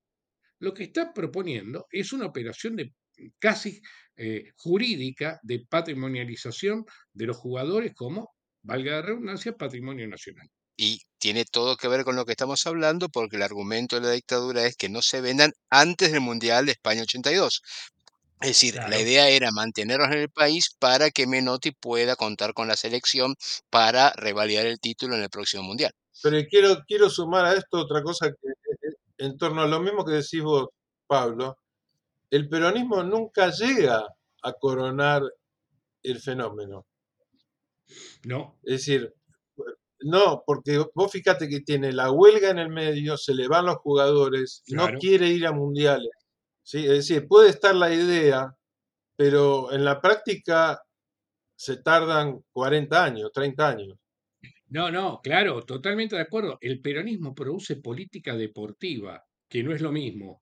lo que está proponiendo es una operación de casi eh, jurídica de patrimonialización de los jugadores como, valga la redundancia, patrimonio nacional. Y tiene todo que ver con lo que estamos hablando porque el argumento de la dictadura es que no se vendan antes del Mundial de España 82. Es decir, la idea era mantenerlos en el país para que Menotti pueda contar con la selección para revalidar el título en el próximo Mundial. Pero quiero, quiero sumar a esto otra cosa que, eh, eh, en torno a lo mismo que decís vos, Pablo, el peronismo nunca llega a coronar el fenómeno. No. Es decir, no, porque vos fíjate que tiene la huelga en el medio, se le van los jugadores, no quiere ir a mundiales. ¿sí? Es decir, puede estar la idea, pero en la práctica se tardan 40 años, 30 años. No, no, claro, totalmente de acuerdo. El peronismo produce política deportiva, que no es lo mismo.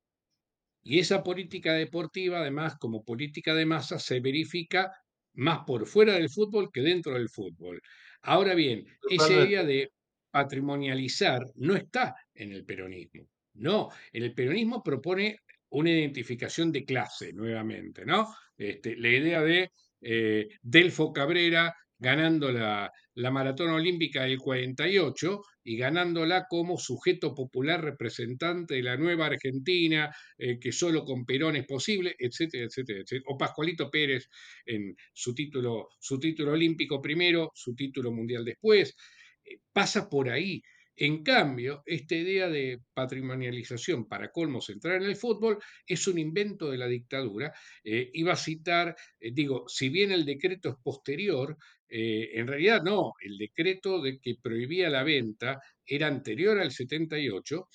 Y esa política deportiva, además, como política de masa, se verifica más por fuera del fútbol que dentro del fútbol. Ahora bien, esa idea de patrimonializar no está en el peronismo. No, en el peronismo propone una identificación de clase nuevamente, ¿no? Este, la idea de eh, Delfo Cabrera ganando la, la maratón olímpica del 48 y ganándola como sujeto popular representante de la nueva Argentina, eh, que solo con Perón es posible, etcétera, etcétera, etcétera. O Pascualito Pérez en su título, su título olímpico primero, su título mundial después. Eh, pasa por ahí. En cambio, esta idea de patrimonialización para colmo central en el fútbol es un invento de la dictadura. Eh, iba a citar, eh, digo, si bien el decreto es posterior, eh, en realidad no, el decreto de que prohibía la venta era anterior al 78.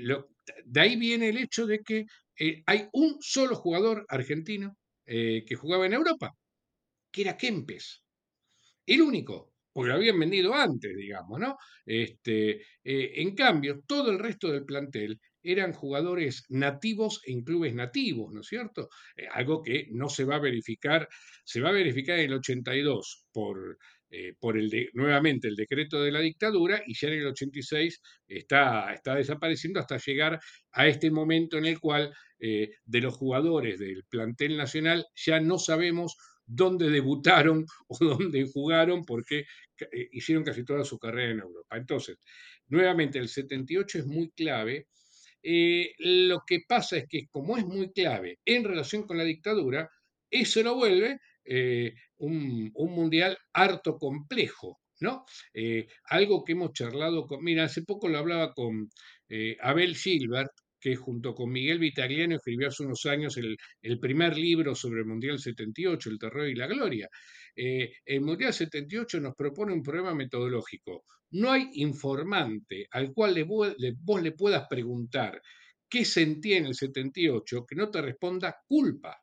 Lo, de ahí viene el hecho de que hay un solo jugador argentino que jugaba en Europa, que era Kempes. El único porque lo habían vendido antes, digamos, ¿no? Este, eh, en cambio, todo el resto del plantel eran jugadores nativos en clubes nativos, ¿no es cierto? Eh, algo que no se va a verificar, se va a verificar en el 82 por, eh, por el de, nuevamente el decreto de la dictadura y ya en el 86 está, está desapareciendo hasta llegar a este momento en el cual de los jugadores del plantel nacional ya no sabemos dónde debutaron o dónde jugaron, porque eh, hicieron casi toda su carrera en Europa. Entonces, nuevamente, el 78 es muy clave. Eh, lo que pasa es que como es muy clave en relación con la dictadura, eso lo vuelve eh, un, mundial harto complejo, ¿no? algo que hemos charlado con, mira, hace poco lo hablaba con Abel Gilbert, que junto con Miguel Vitaliano escribió hace unos años el, primer libro sobre el Mundial 78, El terror y la gloria. Eh, el Mundial 78 nos propone un problema metodológico. No hay informante al cual vos le puedas preguntar qué sentía en el 78 que no te responda culpa.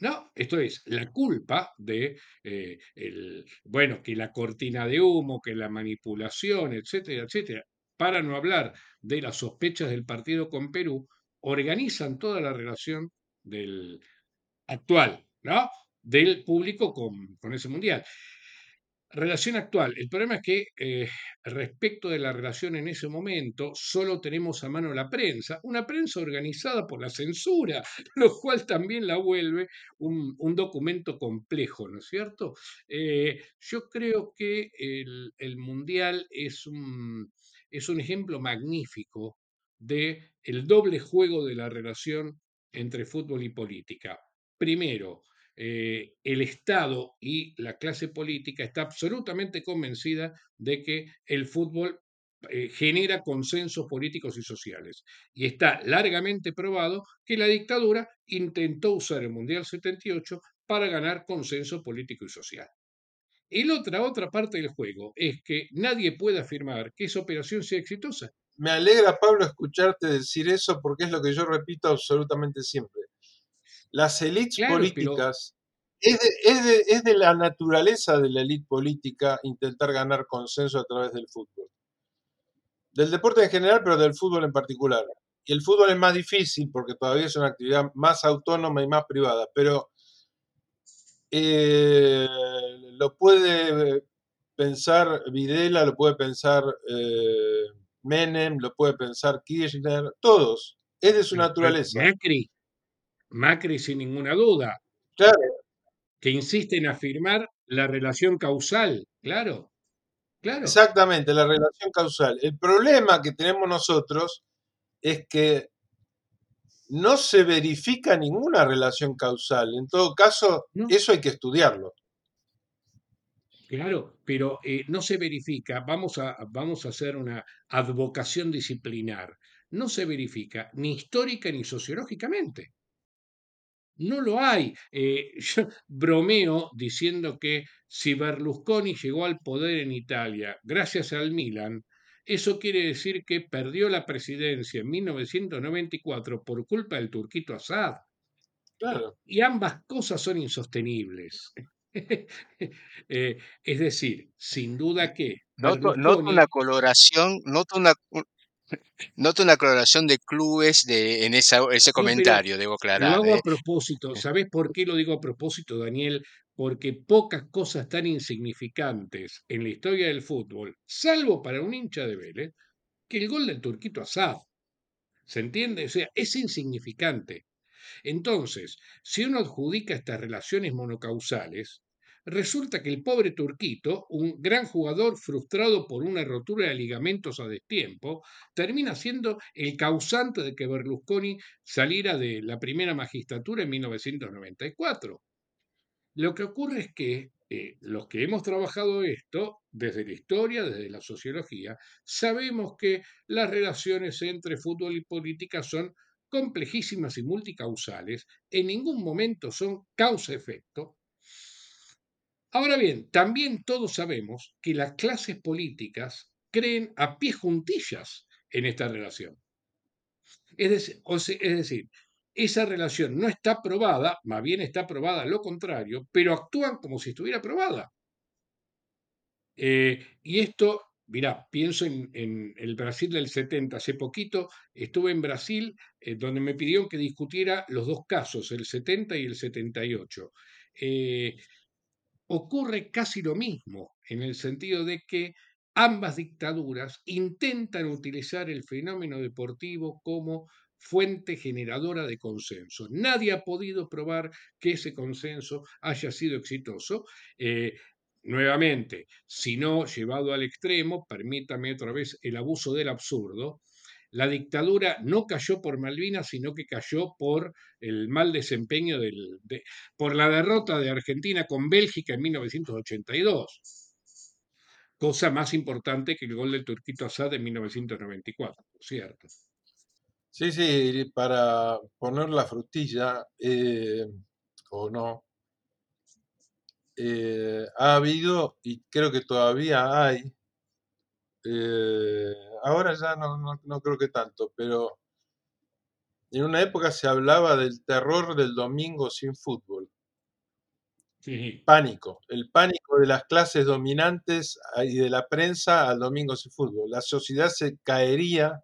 ¿No? Esto es la culpa de, eh, el, bueno, que la cortina de humo, que la manipulación, etcétera, etcétera para no hablar de las sospechas del partido con Perú, organizan toda la relación del actual, ¿no? Del público con, ese mundial. Relación actual. El problema es que eh, respecto de la relación en ese momento, solo tenemos a mano la prensa, una prensa organizada por la censura, lo cual también la vuelve un, documento complejo, ¿no es cierto? Eh, yo creo que el Mundial es un, es un ejemplo magnífico de el doble juego de la relación entre fútbol y política. Primero, eh, el Estado y la clase política está absolutamente convencida de que el fútbol eh, genera consensos políticos y sociales. Y está largamente probado que la dictadura intentó usar el Mundial 78 para ganar consenso político y social. La otra, otra parte del juego es que nadie puede afirmar que esa operación sea exitosa. Me alegra, Pablo, escucharte decir eso porque es lo que yo repito absolutamente siempre. Las élites políticas, es, de, es de la naturaleza de la élite política intentar ganar consenso a través del fútbol. Del deporte en general, pero del fútbol en particular. Y el fútbol es más difícil porque todavía es una actividad más autónoma y más privada, pero eh, lo puede pensar Videla, lo puede pensar eh, Menem, lo puede pensar Kirchner, todos. Es de su naturaleza. Macri, Macri sin ninguna duda. Claro. Que insiste en afirmar la relación causal, claro. Claro. Exactamente, la relación causal. El problema que tenemos nosotros es que no se verifica ninguna relación causal. En todo caso, eso hay que estudiarlo. Claro, pero eh, no se verifica, vamos a, vamos a hacer una advocación disciplinar, no se verifica ni histórica ni sociológicamente. No lo hay. Eh, yo bromeo diciendo que si Berlusconi llegó al poder en Italia gracias al Milan, eso quiere decir que perdió la presidencia en 1994 por culpa del turquito Assad. Claro. Y ambas cosas son insostenibles. Eh, es decir, sin duda que... Noto, una coloración, noto una, noto una coloración de clubes de, en esa, ese comentario, debo aclarar. Lo hago a ¿eh? propósito. ¿Sabes por qué lo digo a propósito, Daniel? Porque pocas cosas tan insignificantes en la historia del fútbol, salvo para un hincha de Vélez, que el gol del Turquito Asad. ¿Se entiende? O sea, es insignificante. Entonces, si uno adjudica estas relaciones monocausales, resulta que el pobre Turquito, un gran jugador frustrado por una rotura de ligamentos a destiempo, termina siendo el causante de que Berlusconi saliera de la primera magistratura en 1994. Lo que ocurre es que eh, los que hemos trabajado esto, desde la historia, desde la sociología, sabemos que las relaciones entre fútbol y política son complejísimas y multicausales, en ningún momento son causa-efecto. Ahora bien, también todos sabemos que las clases políticas creen a pie juntillas en esta relación. Es decir, es decir, esa relación no está probada, más bien está probada lo contrario, pero actúan como si estuviera probada. Eh, y esto Mirá, pienso en, el Brasil del 70. Hace poquito estuve en Brasil, eh, donde me pidieron que discutiera los dos casos, el 70 y el 78. Eh, ocurre casi lo mismo, en el sentido de que ambas dictaduras intentan utilizar el fenómeno deportivo como fuente generadora de consenso. Nadie ha podido probar que ese consenso haya sido exitoso. Eh, Nuevamente, si no llevado al extremo, permítame otra vez el abuso del absurdo, la dictadura no cayó por Malvinas, sino que cayó por el mal desempeño, del, por la derrota de Argentina con Bélgica en 1982. Cosa más importante que el gol del Turquito Assad en 1994, ¿cierto? Sí, sí, para poner la frutilla, eh, o no, eh, ha habido y creo que todavía hay, eh, ahora ya no, no, creo que tanto, pero en una época se hablaba del terror del domingo sin fútbol. Pánico, el pánico de las clases dominantes y de la prensa al domingo sin fútbol. La sociedad se caería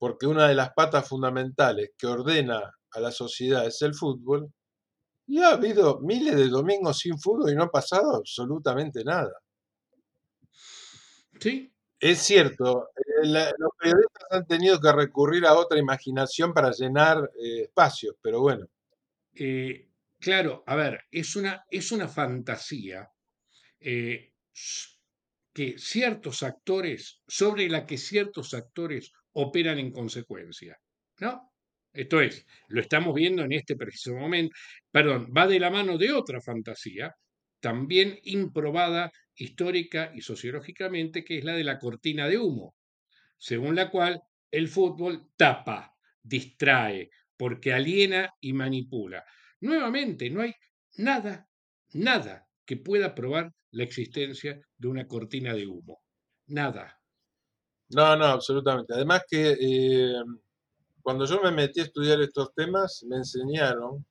porque una de las patas fundamentales que ordena a la sociedad es el fútbol y ha habido miles de domingos sin fútbol y no ha pasado absolutamente nada. Sí. Es cierto, eh, los periodistas han tenido que recurrir a otra imaginación para llenar eh, espacios, pero bueno. Eh, claro, a ver, es una, es una fantasía que ciertos actores, sobre la que ciertos actores operan en consecuencia, ¿no? Esto es, lo estamos viendo en este preciso momento, perdón, va de la mano de otra fantasía, también improbada histórica y sociológicamente, que es la de la cortina de humo, según la cual el fútbol tapa, distrae, porque aliena y manipula. Nuevamente, no hay nada, nada que pueda probar la existencia de una cortina de humo. Nada. No, no, absolutamente. Además que eh, cuando yo me metí a estudiar estos temas, me enseñaron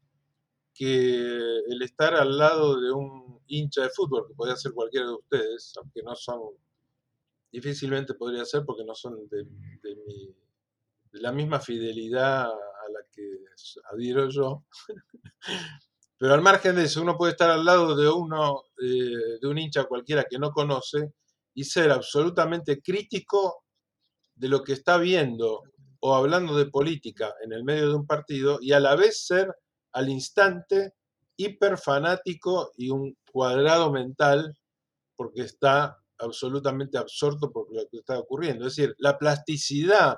que el estar al lado de un hincha de fútbol, que podría ser cualquiera de ustedes, aunque no son, difícilmente podría ser porque no son de, la misma fidelidad a la que adhiero yo, pero al margen de eso, uno puede estar al lado de uno, eh, de un hincha cualquiera que no conoce y ser absolutamente crítico de lo que está viendo o hablando de política en el medio de un partido y a la vez ser al instante hiperfanático y un cuadrado mental porque está absolutamente absorto por lo que está ocurriendo. Es decir, la plasticidad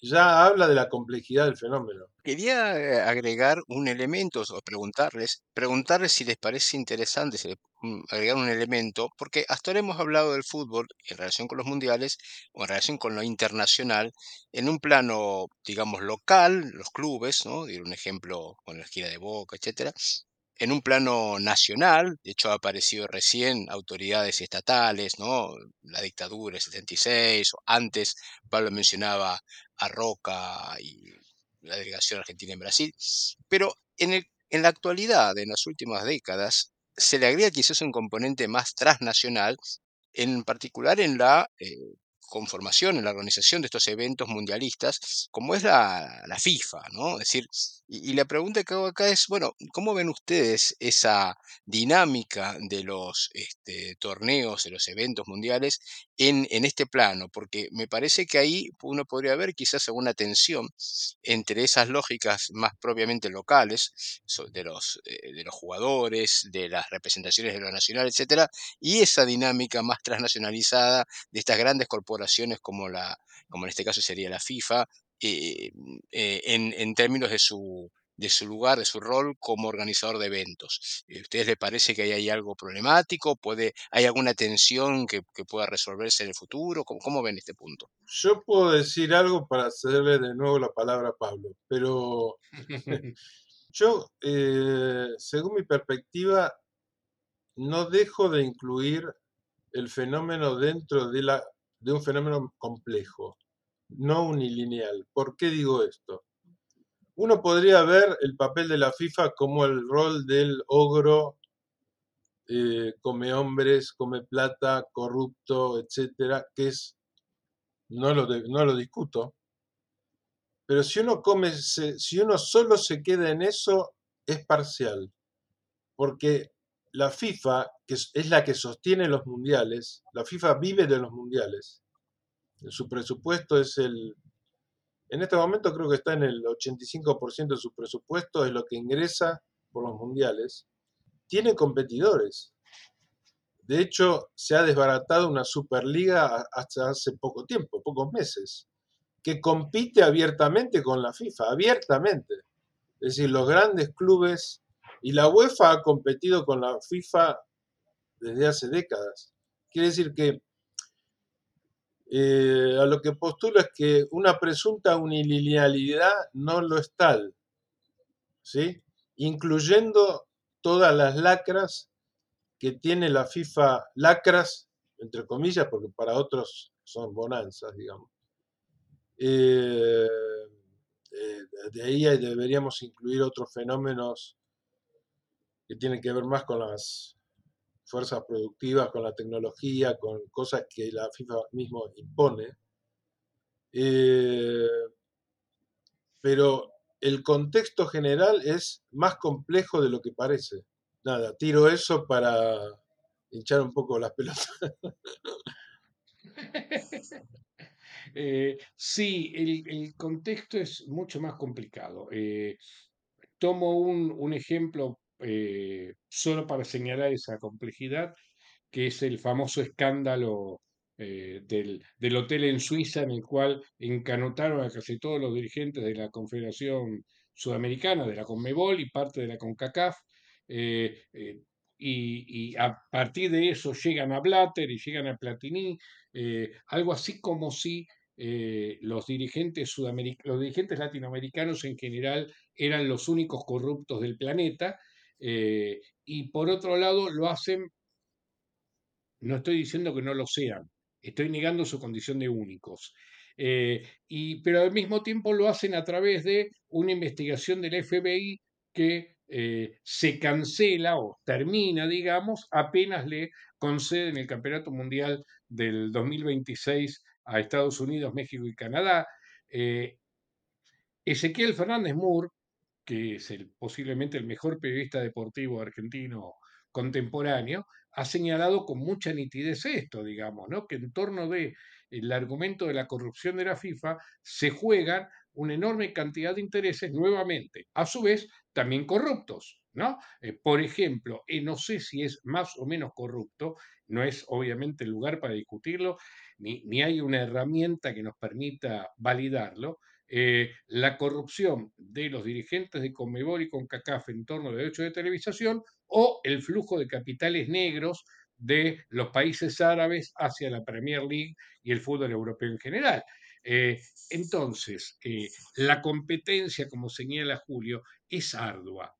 ya habla de la complejidad del fenómeno. Quería eh, agregar un elemento o preguntarles, preguntarles si les parece interesante mm, agregar un elemento, porque hasta ahora hemos hablado del fútbol en relación con los mundiales o en relación con lo internacional, en un plano, digamos, local, los clubes, ¿no? Dir un ejemplo con la esquina de Boca, etcétera, en un plano nacional, de hecho ha aparecido recién autoridades estatales, ¿no? La dictadura del 76, o antes Pablo mencionaba a Roca y la delegación argentina en Brasil, pero en, en la actualidad, en las últimas décadas, se le agrega quizás un componente más transnacional, en particular en la eh, conformación, en la organización de estos eventos mundialistas, como es la, FIFA, ¿no? Es decir, y, la pregunta que hago acá es, bueno, ¿cómo ven ustedes esa dinámica de los este, torneos, de los eventos mundiales en, este plano, porque me parece que ahí uno podría ver quizás alguna tensión entre esas lógicas más propiamente locales, de los, eh, de los jugadores, de las representaciones de lo nacional, etcétera, y esa dinámica más transnacionalizada de estas grandes corporaciones como, la, como en este caso sería la FIFA, eh, eh, en, en términos de su de su lugar, de su rol como organizador de eventos. ¿A ustedes les parece que hay algo problemático? ¿Puede, ¿Hay alguna tensión que, pueda resolverse en el futuro? ¿Cómo, ven este punto? Yo puedo decir algo para cederle de nuevo la palabra a Pablo, pero yo, eh, según mi perspectiva, no dejo de incluir el fenómeno dentro de, la, de un fenómeno complejo, no unilineal. ¿Por qué digo esto? Uno podría ver el papel de la FIFA como el rol del ogro, eh, come hombres, come plata, corrupto, etcétera, que es, no lo, discuto, pero si uno, si uno solo se queda en eso, es parcial, porque la FIFA, que es la que sostiene los mundiales, la FIFA vive de los mundiales, su presupuesto es el en este momento creo que está en el 85% de su presupuesto, es lo que ingresa por los mundiales. Tiene competidores. De hecho, se ha desbaratado una Superliga hasta hace poco tiempo, pocos meses, que compite abiertamente con la FIFA, abiertamente. Es decir, los grandes clubes y la UEFA ha competido con la FIFA desde hace décadas. Quiere decir que eh, a lo que postulo es que una presunta unilinealidad no lo es tal, ¿sí? incluyendo todas las lacras que tiene la FIFA, lacras, entre comillas, porque para otros son bonanzas, digamos. Eh, eh, de ahí deberíamos incluir otros fenómenos que tienen que ver más con las fuerzas productivas, con la tecnología, con cosas que la FIFA mismo impone. Eh, pero el contexto general es más complejo de lo que parece. Nada, tiro eso para hinchar un poco las pelotas. Eh, sí, el, contexto es mucho más complicado. Eh, tomo un, un ejemplo eh, solo para señalar esa complejidad, que es el famoso escándalo eh, del, del, hotel en Suiza en el cual encanotaron a casi todos los dirigentes de la Confederación Sudamericana, de la CONMEBOL y parte de la CONCACAF. Eh, y, a partir de eso llegan a Blatter y llegan a Platini, algo así como si los, dirigentes los dirigentes latinoamericanos en general eran los únicos corruptos del planeta eh, y por otro lado lo hacen, no estoy diciendo que no lo sean, estoy negando su condición de únicos. Eh, y, pero al mismo tiempo lo hacen a través de una investigación del FBI que eh, se cancela o termina, digamos, apenas le conceden el Campeonato Mundial del 2026 a Estados Unidos, México y Canadá. Ezequiel Fernández Moore, que es posiblemente el mejor periodista deportivo argentino contemporáneo, ha señalado con mucha nitidez esto, digamos, ¿no? que en torno del el argumento de la corrupción de la FIFA se juegan una enorme cantidad de intereses nuevamente, a su vez también corruptos. ¿no? Eh, por ejemplo, eh, no sé si es más o menos corrupto, no es obviamente el lugar para discutirlo, ni, ni hay una herramienta que nos permita validarlo, eh, la corrupción de los dirigentes de Conmebol y CONCACAF en torno al derecho de televisación o el flujo de capitales negros de los países árabes hacia la Premier League y el fútbol europeo en general. Eh, entonces, eh, la competencia, como señala Julio, es ardua.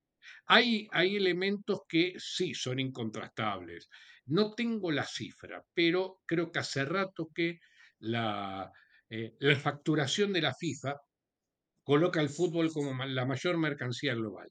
Hay, hay elementos que sí son incontrastables. No tengo la cifra, pero creo que hace rato que la, eh, la facturación de la FIFA coloca el fútbol como la mayor mercancía global.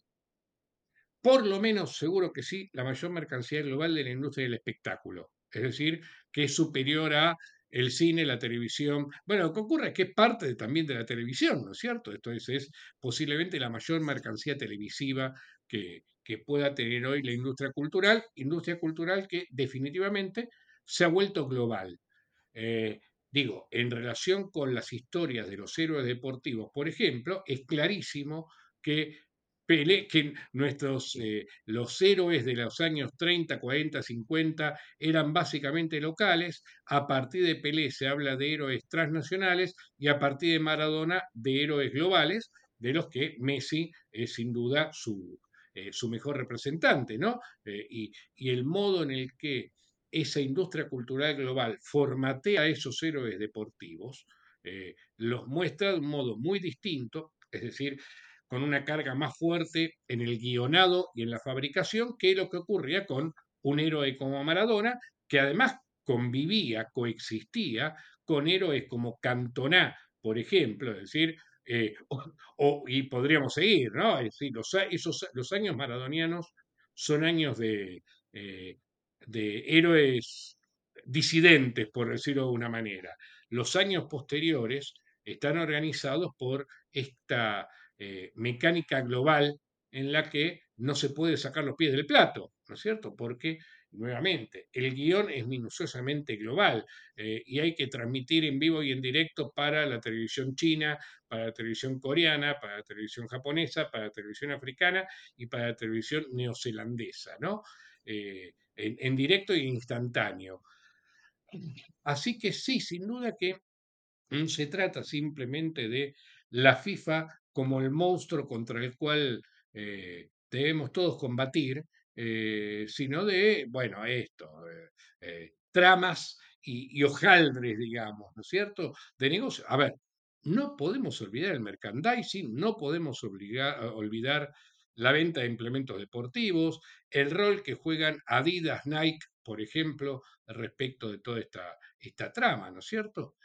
Por lo menos, seguro que sí, la mayor mercancía global de la industria del espectáculo. Es decir, que es superior a el cine, la televisión. Bueno, lo que ocurre es que es parte también de la televisión, ¿no es cierto? Esto es, es posiblemente la mayor mercancía televisiva que, que pueda tener hoy la industria cultural, industria cultural que definitivamente se ha vuelto global. eh, digo, en relación con las historias de los héroes deportivos, por ejemplo, es clarísimo que que nuestros, eh, los héroes de los años 30, 40, 50 eran básicamente locales, a partir de Pelé se habla de héroes transnacionales y a partir de Maradona de héroes globales, de los que Messi es sin duda su, eh, su mejor representante, ¿no? Eh, y, y el modo en el que esa industria cultural global formatea a esos héroes deportivos, los muestra de un modo muy distinto, es decir, con una carga más fuerte en el guionado y en la fabricación que lo que ocurría con un héroe como Maradona, que además convivía, coexistía con héroes como Cantona, por ejemplo, es decir, eh, o, y podríamos seguir, ¿no? Es decir, los, esos, los años maradonianos son años de, eh, de héroes disidentes, por decirlo de una manera. Los años posteriores están organizados por esta eh, mecánica global en la que no se puede sacar los pies del plato, ¿no es cierto? Porque, nuevamente, el guion es minuciosamente global eh, y hay que transmitir en vivo y en directo para la televisión china, para la televisión coreana, para la televisión japonesa, para la televisión africana y para la televisión neozelandesa, ¿no? Eh, en, directo e instantáneo. Así que sí, sin duda que mm, se trata simplemente de la FIFA como el monstruo contra el cual eh, debemos todos combatir, eh, sino de, bueno, esto, eh, tramas y, hojaldres, digamos, ¿no es cierto?, de negocio. A ver, no podemos olvidar el merchandising, no podemos olvidar la venta de implementos deportivos, el rol que juegan Adidas, Nike, por ejemplo, respecto de toda esta, esta trama, ¿no es cierto?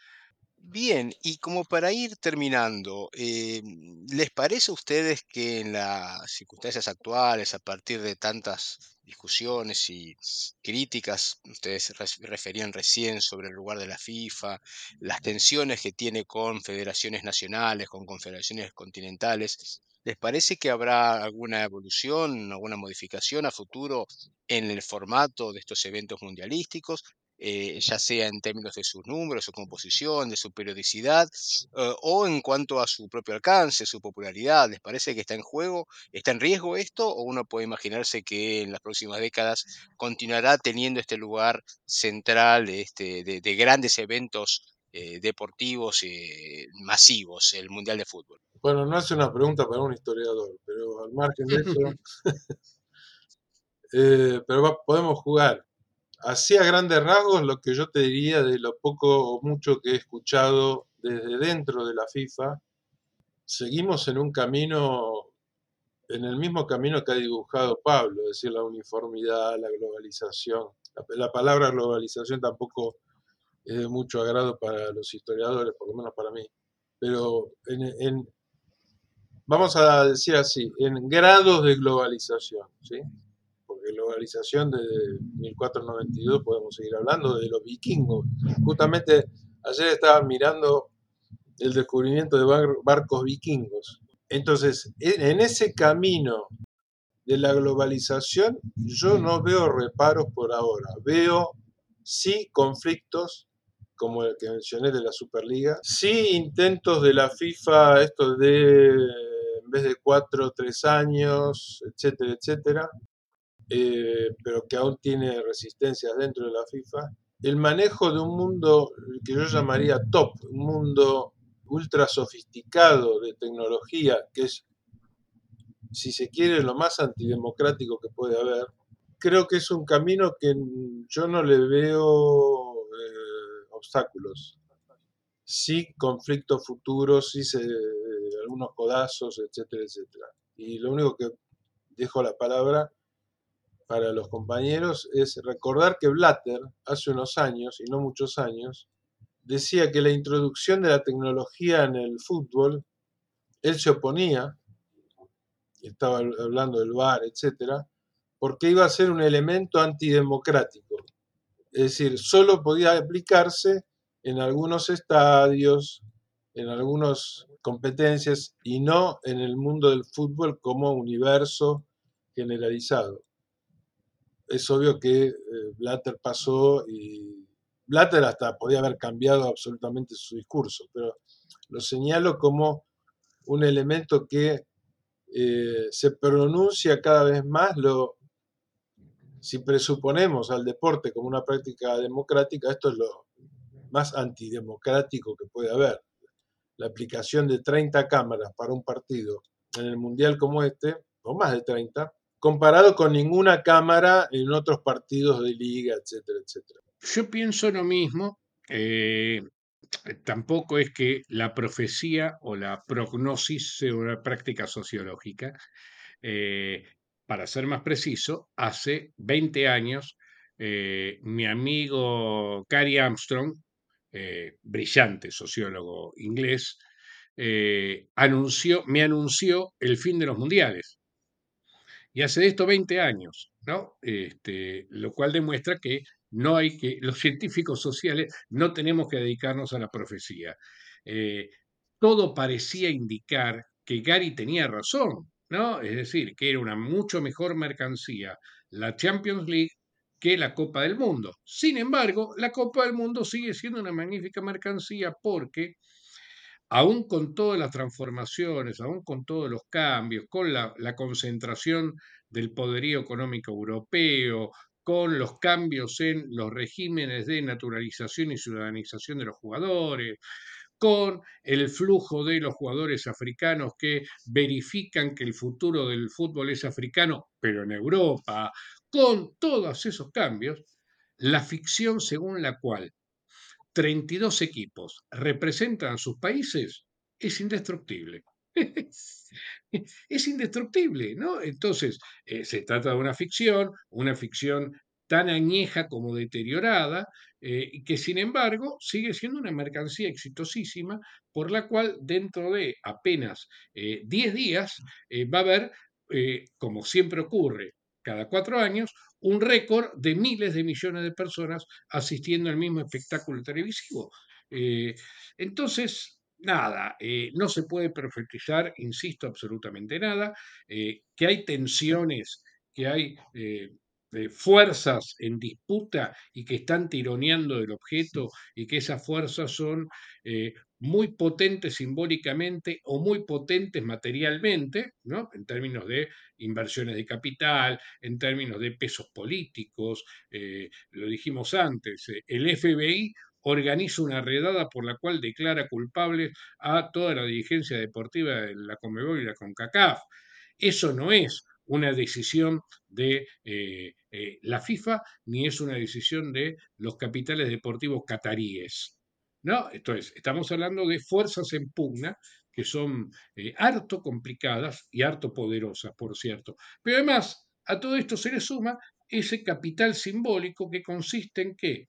Bien, y como para ir terminando, eh, ¿les parece a ustedes que en las circunstancias actuales, a partir de tantas discusiones y críticas, ustedes referían recién sobre el lugar de la FIFA, las tensiones que tiene con federaciones nacionales, con confederaciones continentales, ¿les parece que habrá alguna evolución, alguna modificación a futuro en el formato de estos eventos mundialísticos? Eh, ya sea en términos de sus números, su composición, de su periodicidad, eh, o en cuanto a su propio alcance, su popularidad. ¿Les parece que está en juego, está en riesgo esto, o uno puede imaginarse que en las próximas décadas continuará teniendo este lugar central este, de, grandes eventos eh, deportivos masivos, el Mundial de Fútbol? Bueno, no hace una pregunta para un historiador, pero al margen de eso, pero podemos jugar así a grandes rasgos lo que yo te diría de lo poco o mucho que he escuchado desde dentro de la FIFA, seguimos en un camino, en el mismo camino que ha dibujado Pablo, es decir, la uniformidad, la globalización. La, palabra globalización tampoco es de mucho agrado para los historiadores, por lo menos para mí, pero en, vamos a decir así, en grados de globalización, ¿sí? Globalización de 1492 podemos seguir hablando de los vikingos. Justamente ayer estaba mirando el descubrimiento de barcos vikingos. Entonces, en ese camino de la globalización, yo no veo reparos por ahora. Veo sí conflictos, como el que mencioné de la Superliga, sí intentos de la FIFA, esto de en vez de cuatro, tres años, etcétera, etcétera. Eh, pero que aún tiene resistencias dentro de la FIFA, el manejo de un mundo que yo llamaría top, un mundo ultra sofisticado de tecnología, que es, si se quiere, lo más antidemocrático que puede haber, creo que es un camino que yo no le veo eh, obstáculos. Sí conflictos futuros, sí se, algunos codazos, etcétera, etcétera. Y lo único que dejo la palabra para los compañeros es recordar que Blatter hace unos años, y no muchos años, decía que la introducción de la tecnología en el fútbol, él se oponía, estaba hablando del VAR, etcétera, porque iba a ser un elemento antidemocrático. Es decir, solo podía aplicarse en algunos estadios, en algunas competencias y no en el mundo del fútbol como universo generalizado es obvio que eh, Blatter pasó y Blatter hasta podía haber cambiado absolutamente su discurso, pero lo señalo como un elemento que eh, se pronuncia cada vez más. Lo, si presuponemos al deporte como una práctica democrática, esto es lo más antidemocrático que puede haber. La aplicación de 30 cámaras para un partido en el Mundial como este, o más de 30, comparado con ninguna cámara en otros partidos de liga, etcétera, etcétera. Yo pienso lo mismo. Eh, tampoco es que la profecía o la prognosis sea una práctica sociológica. Eh, para ser más preciso, hace 20 años, eh, mi amigo Cary Armstrong, brillante sociólogo inglés, anunció, me anunció el fin de los mundiales. Y hace de esto 20 años, ¿no? Este, lo cual demuestra que no hay que, los científicos sociales no tenemos que dedicarnos a la profecía. Eh, todo parecía indicar que Gary tenía razón, ¿no? Es decir, que era una mucho mejor mercancía la Champions League que la Copa del Mundo. Sin embargo, la Copa del Mundo sigue siendo una magnífica mercancía porque aún con todas las transformaciones, aún con todos los cambios, con la, concentración del poderío económico europeo, con los cambios en los regímenes de naturalización y ciudadanización de los jugadores, con el flujo de los jugadores africanos que verifican que el futuro del fútbol es africano, pero en Europa, con todos esos cambios, la ficción según la cual 32 equipos representan a sus países, es indestructible. es indestructible, ¿no? Entonces, eh, se trata de una ficción, una ficción tan añeja como deteriorada, eh, que sin embargo sigue siendo una mercancía exitosísima, por la cual dentro de apenas 10 eh, días va a haber, como siempre ocurre cada cuatro años, un récord de miles de millones de personas asistiendo al mismo espectáculo televisivo. Eh, entonces, nada, eh, no se puede profetizar, insisto, absolutamente nada, eh, que hay tensiones, que hay fuerzas en disputa y que están tironeando el objeto y que esas fuerzas son muy potentes simbólicamente o muy potentes materialmente, ¿no? en términos de inversiones de capital, en términos de pesos políticos, eh, lo dijimos antes, eh, el FBI organiza una redada por la cual declara culpable a toda la dirigencia deportiva de la Comebol y la CONCACAF. Eso no es una decisión de eh, la FIFA ni es una decisión de los capitales deportivos cataríes. ¿no? Entonces, estamos hablando de fuerzas en pugna que son eh, harto complicadas y harto poderosas, por cierto. Pero además, a todo esto se le suma ese capital simbólico que consiste en que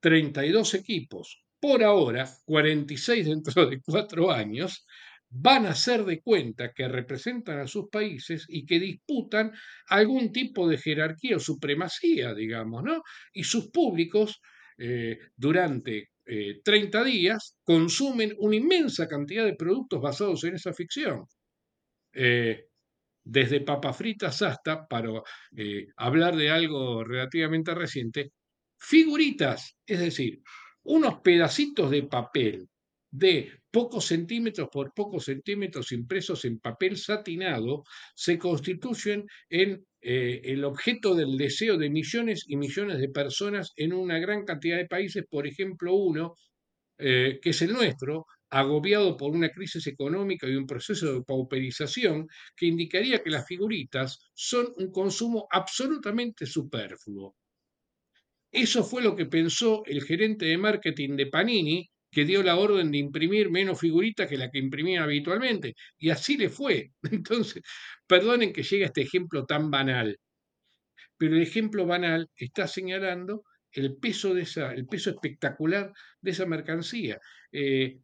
32 equipos, por ahora, 46 dentro de cuatro años, van a ser de cuenta que representan a sus países y que disputan algún tipo de jerarquía o supremacía, digamos, ¿no? Y sus públicos eh, durante 30 eh, días consumen una inmensa cantidad de productos basados en esa ficción. Eh, desde papas fritas hasta, para hablar de algo relativamente reciente, figuritas, es decir, unos pedacitos de papel de pocos centímetros por pocos centímetros impresos en papel satinado se constituyen en eh, el objeto del deseo de millones y millones de personas en una gran cantidad de países, por ejemplo uno, eh, que es el nuestro, agobiado por una crisis económica y un proceso de pauperización que indicaría que las figuritas son un consumo absolutamente superfluo. Eso fue lo que pensó el gerente de marketing de Panini que dio la orden de imprimir menos figuritas que la que imprimía habitualmente. Y así le fue. Entonces, perdonen que llegue este ejemplo tan banal, pero el ejemplo banal está señalando el peso, de esa, el peso espectacular de esa mercancía. Eh,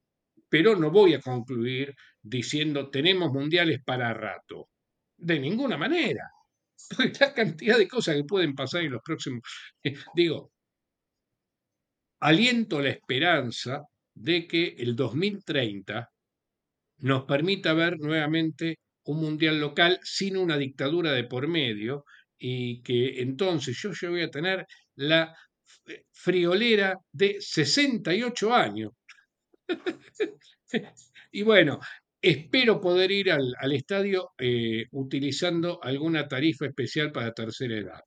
pero no voy a concluir diciendo tenemos mundiales para rato. De ninguna manera. La cantidad de cosas que pueden pasar en los próximos. digo, aliento la esperanza de que el 2030 nos permita ver nuevamente un mundial local sin una dictadura de por medio y que entonces yo, yo voy a tener la friolera de 68 años. y bueno, espero poder ir al, al estadio eh, utilizando alguna tarifa especial para tercera edad.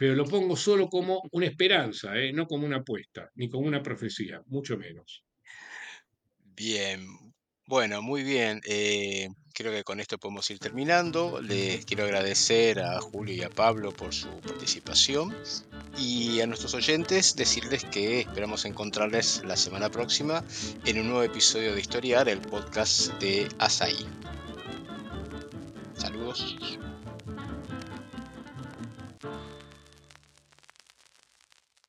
Pero lo pongo solo como una esperanza, eh, no como una apuesta, ni como una profecía, mucho menos. Bien, bueno, muy bien. eh, creo que con esto podemos ir terminando. Les quiero agradecer a Julio y a Pablo por su participación y a nuestros oyentes decirles que esperamos encontrarles la semana próxima en un nuevo episodio de Historiar, el podcast de Asaí. Saludos.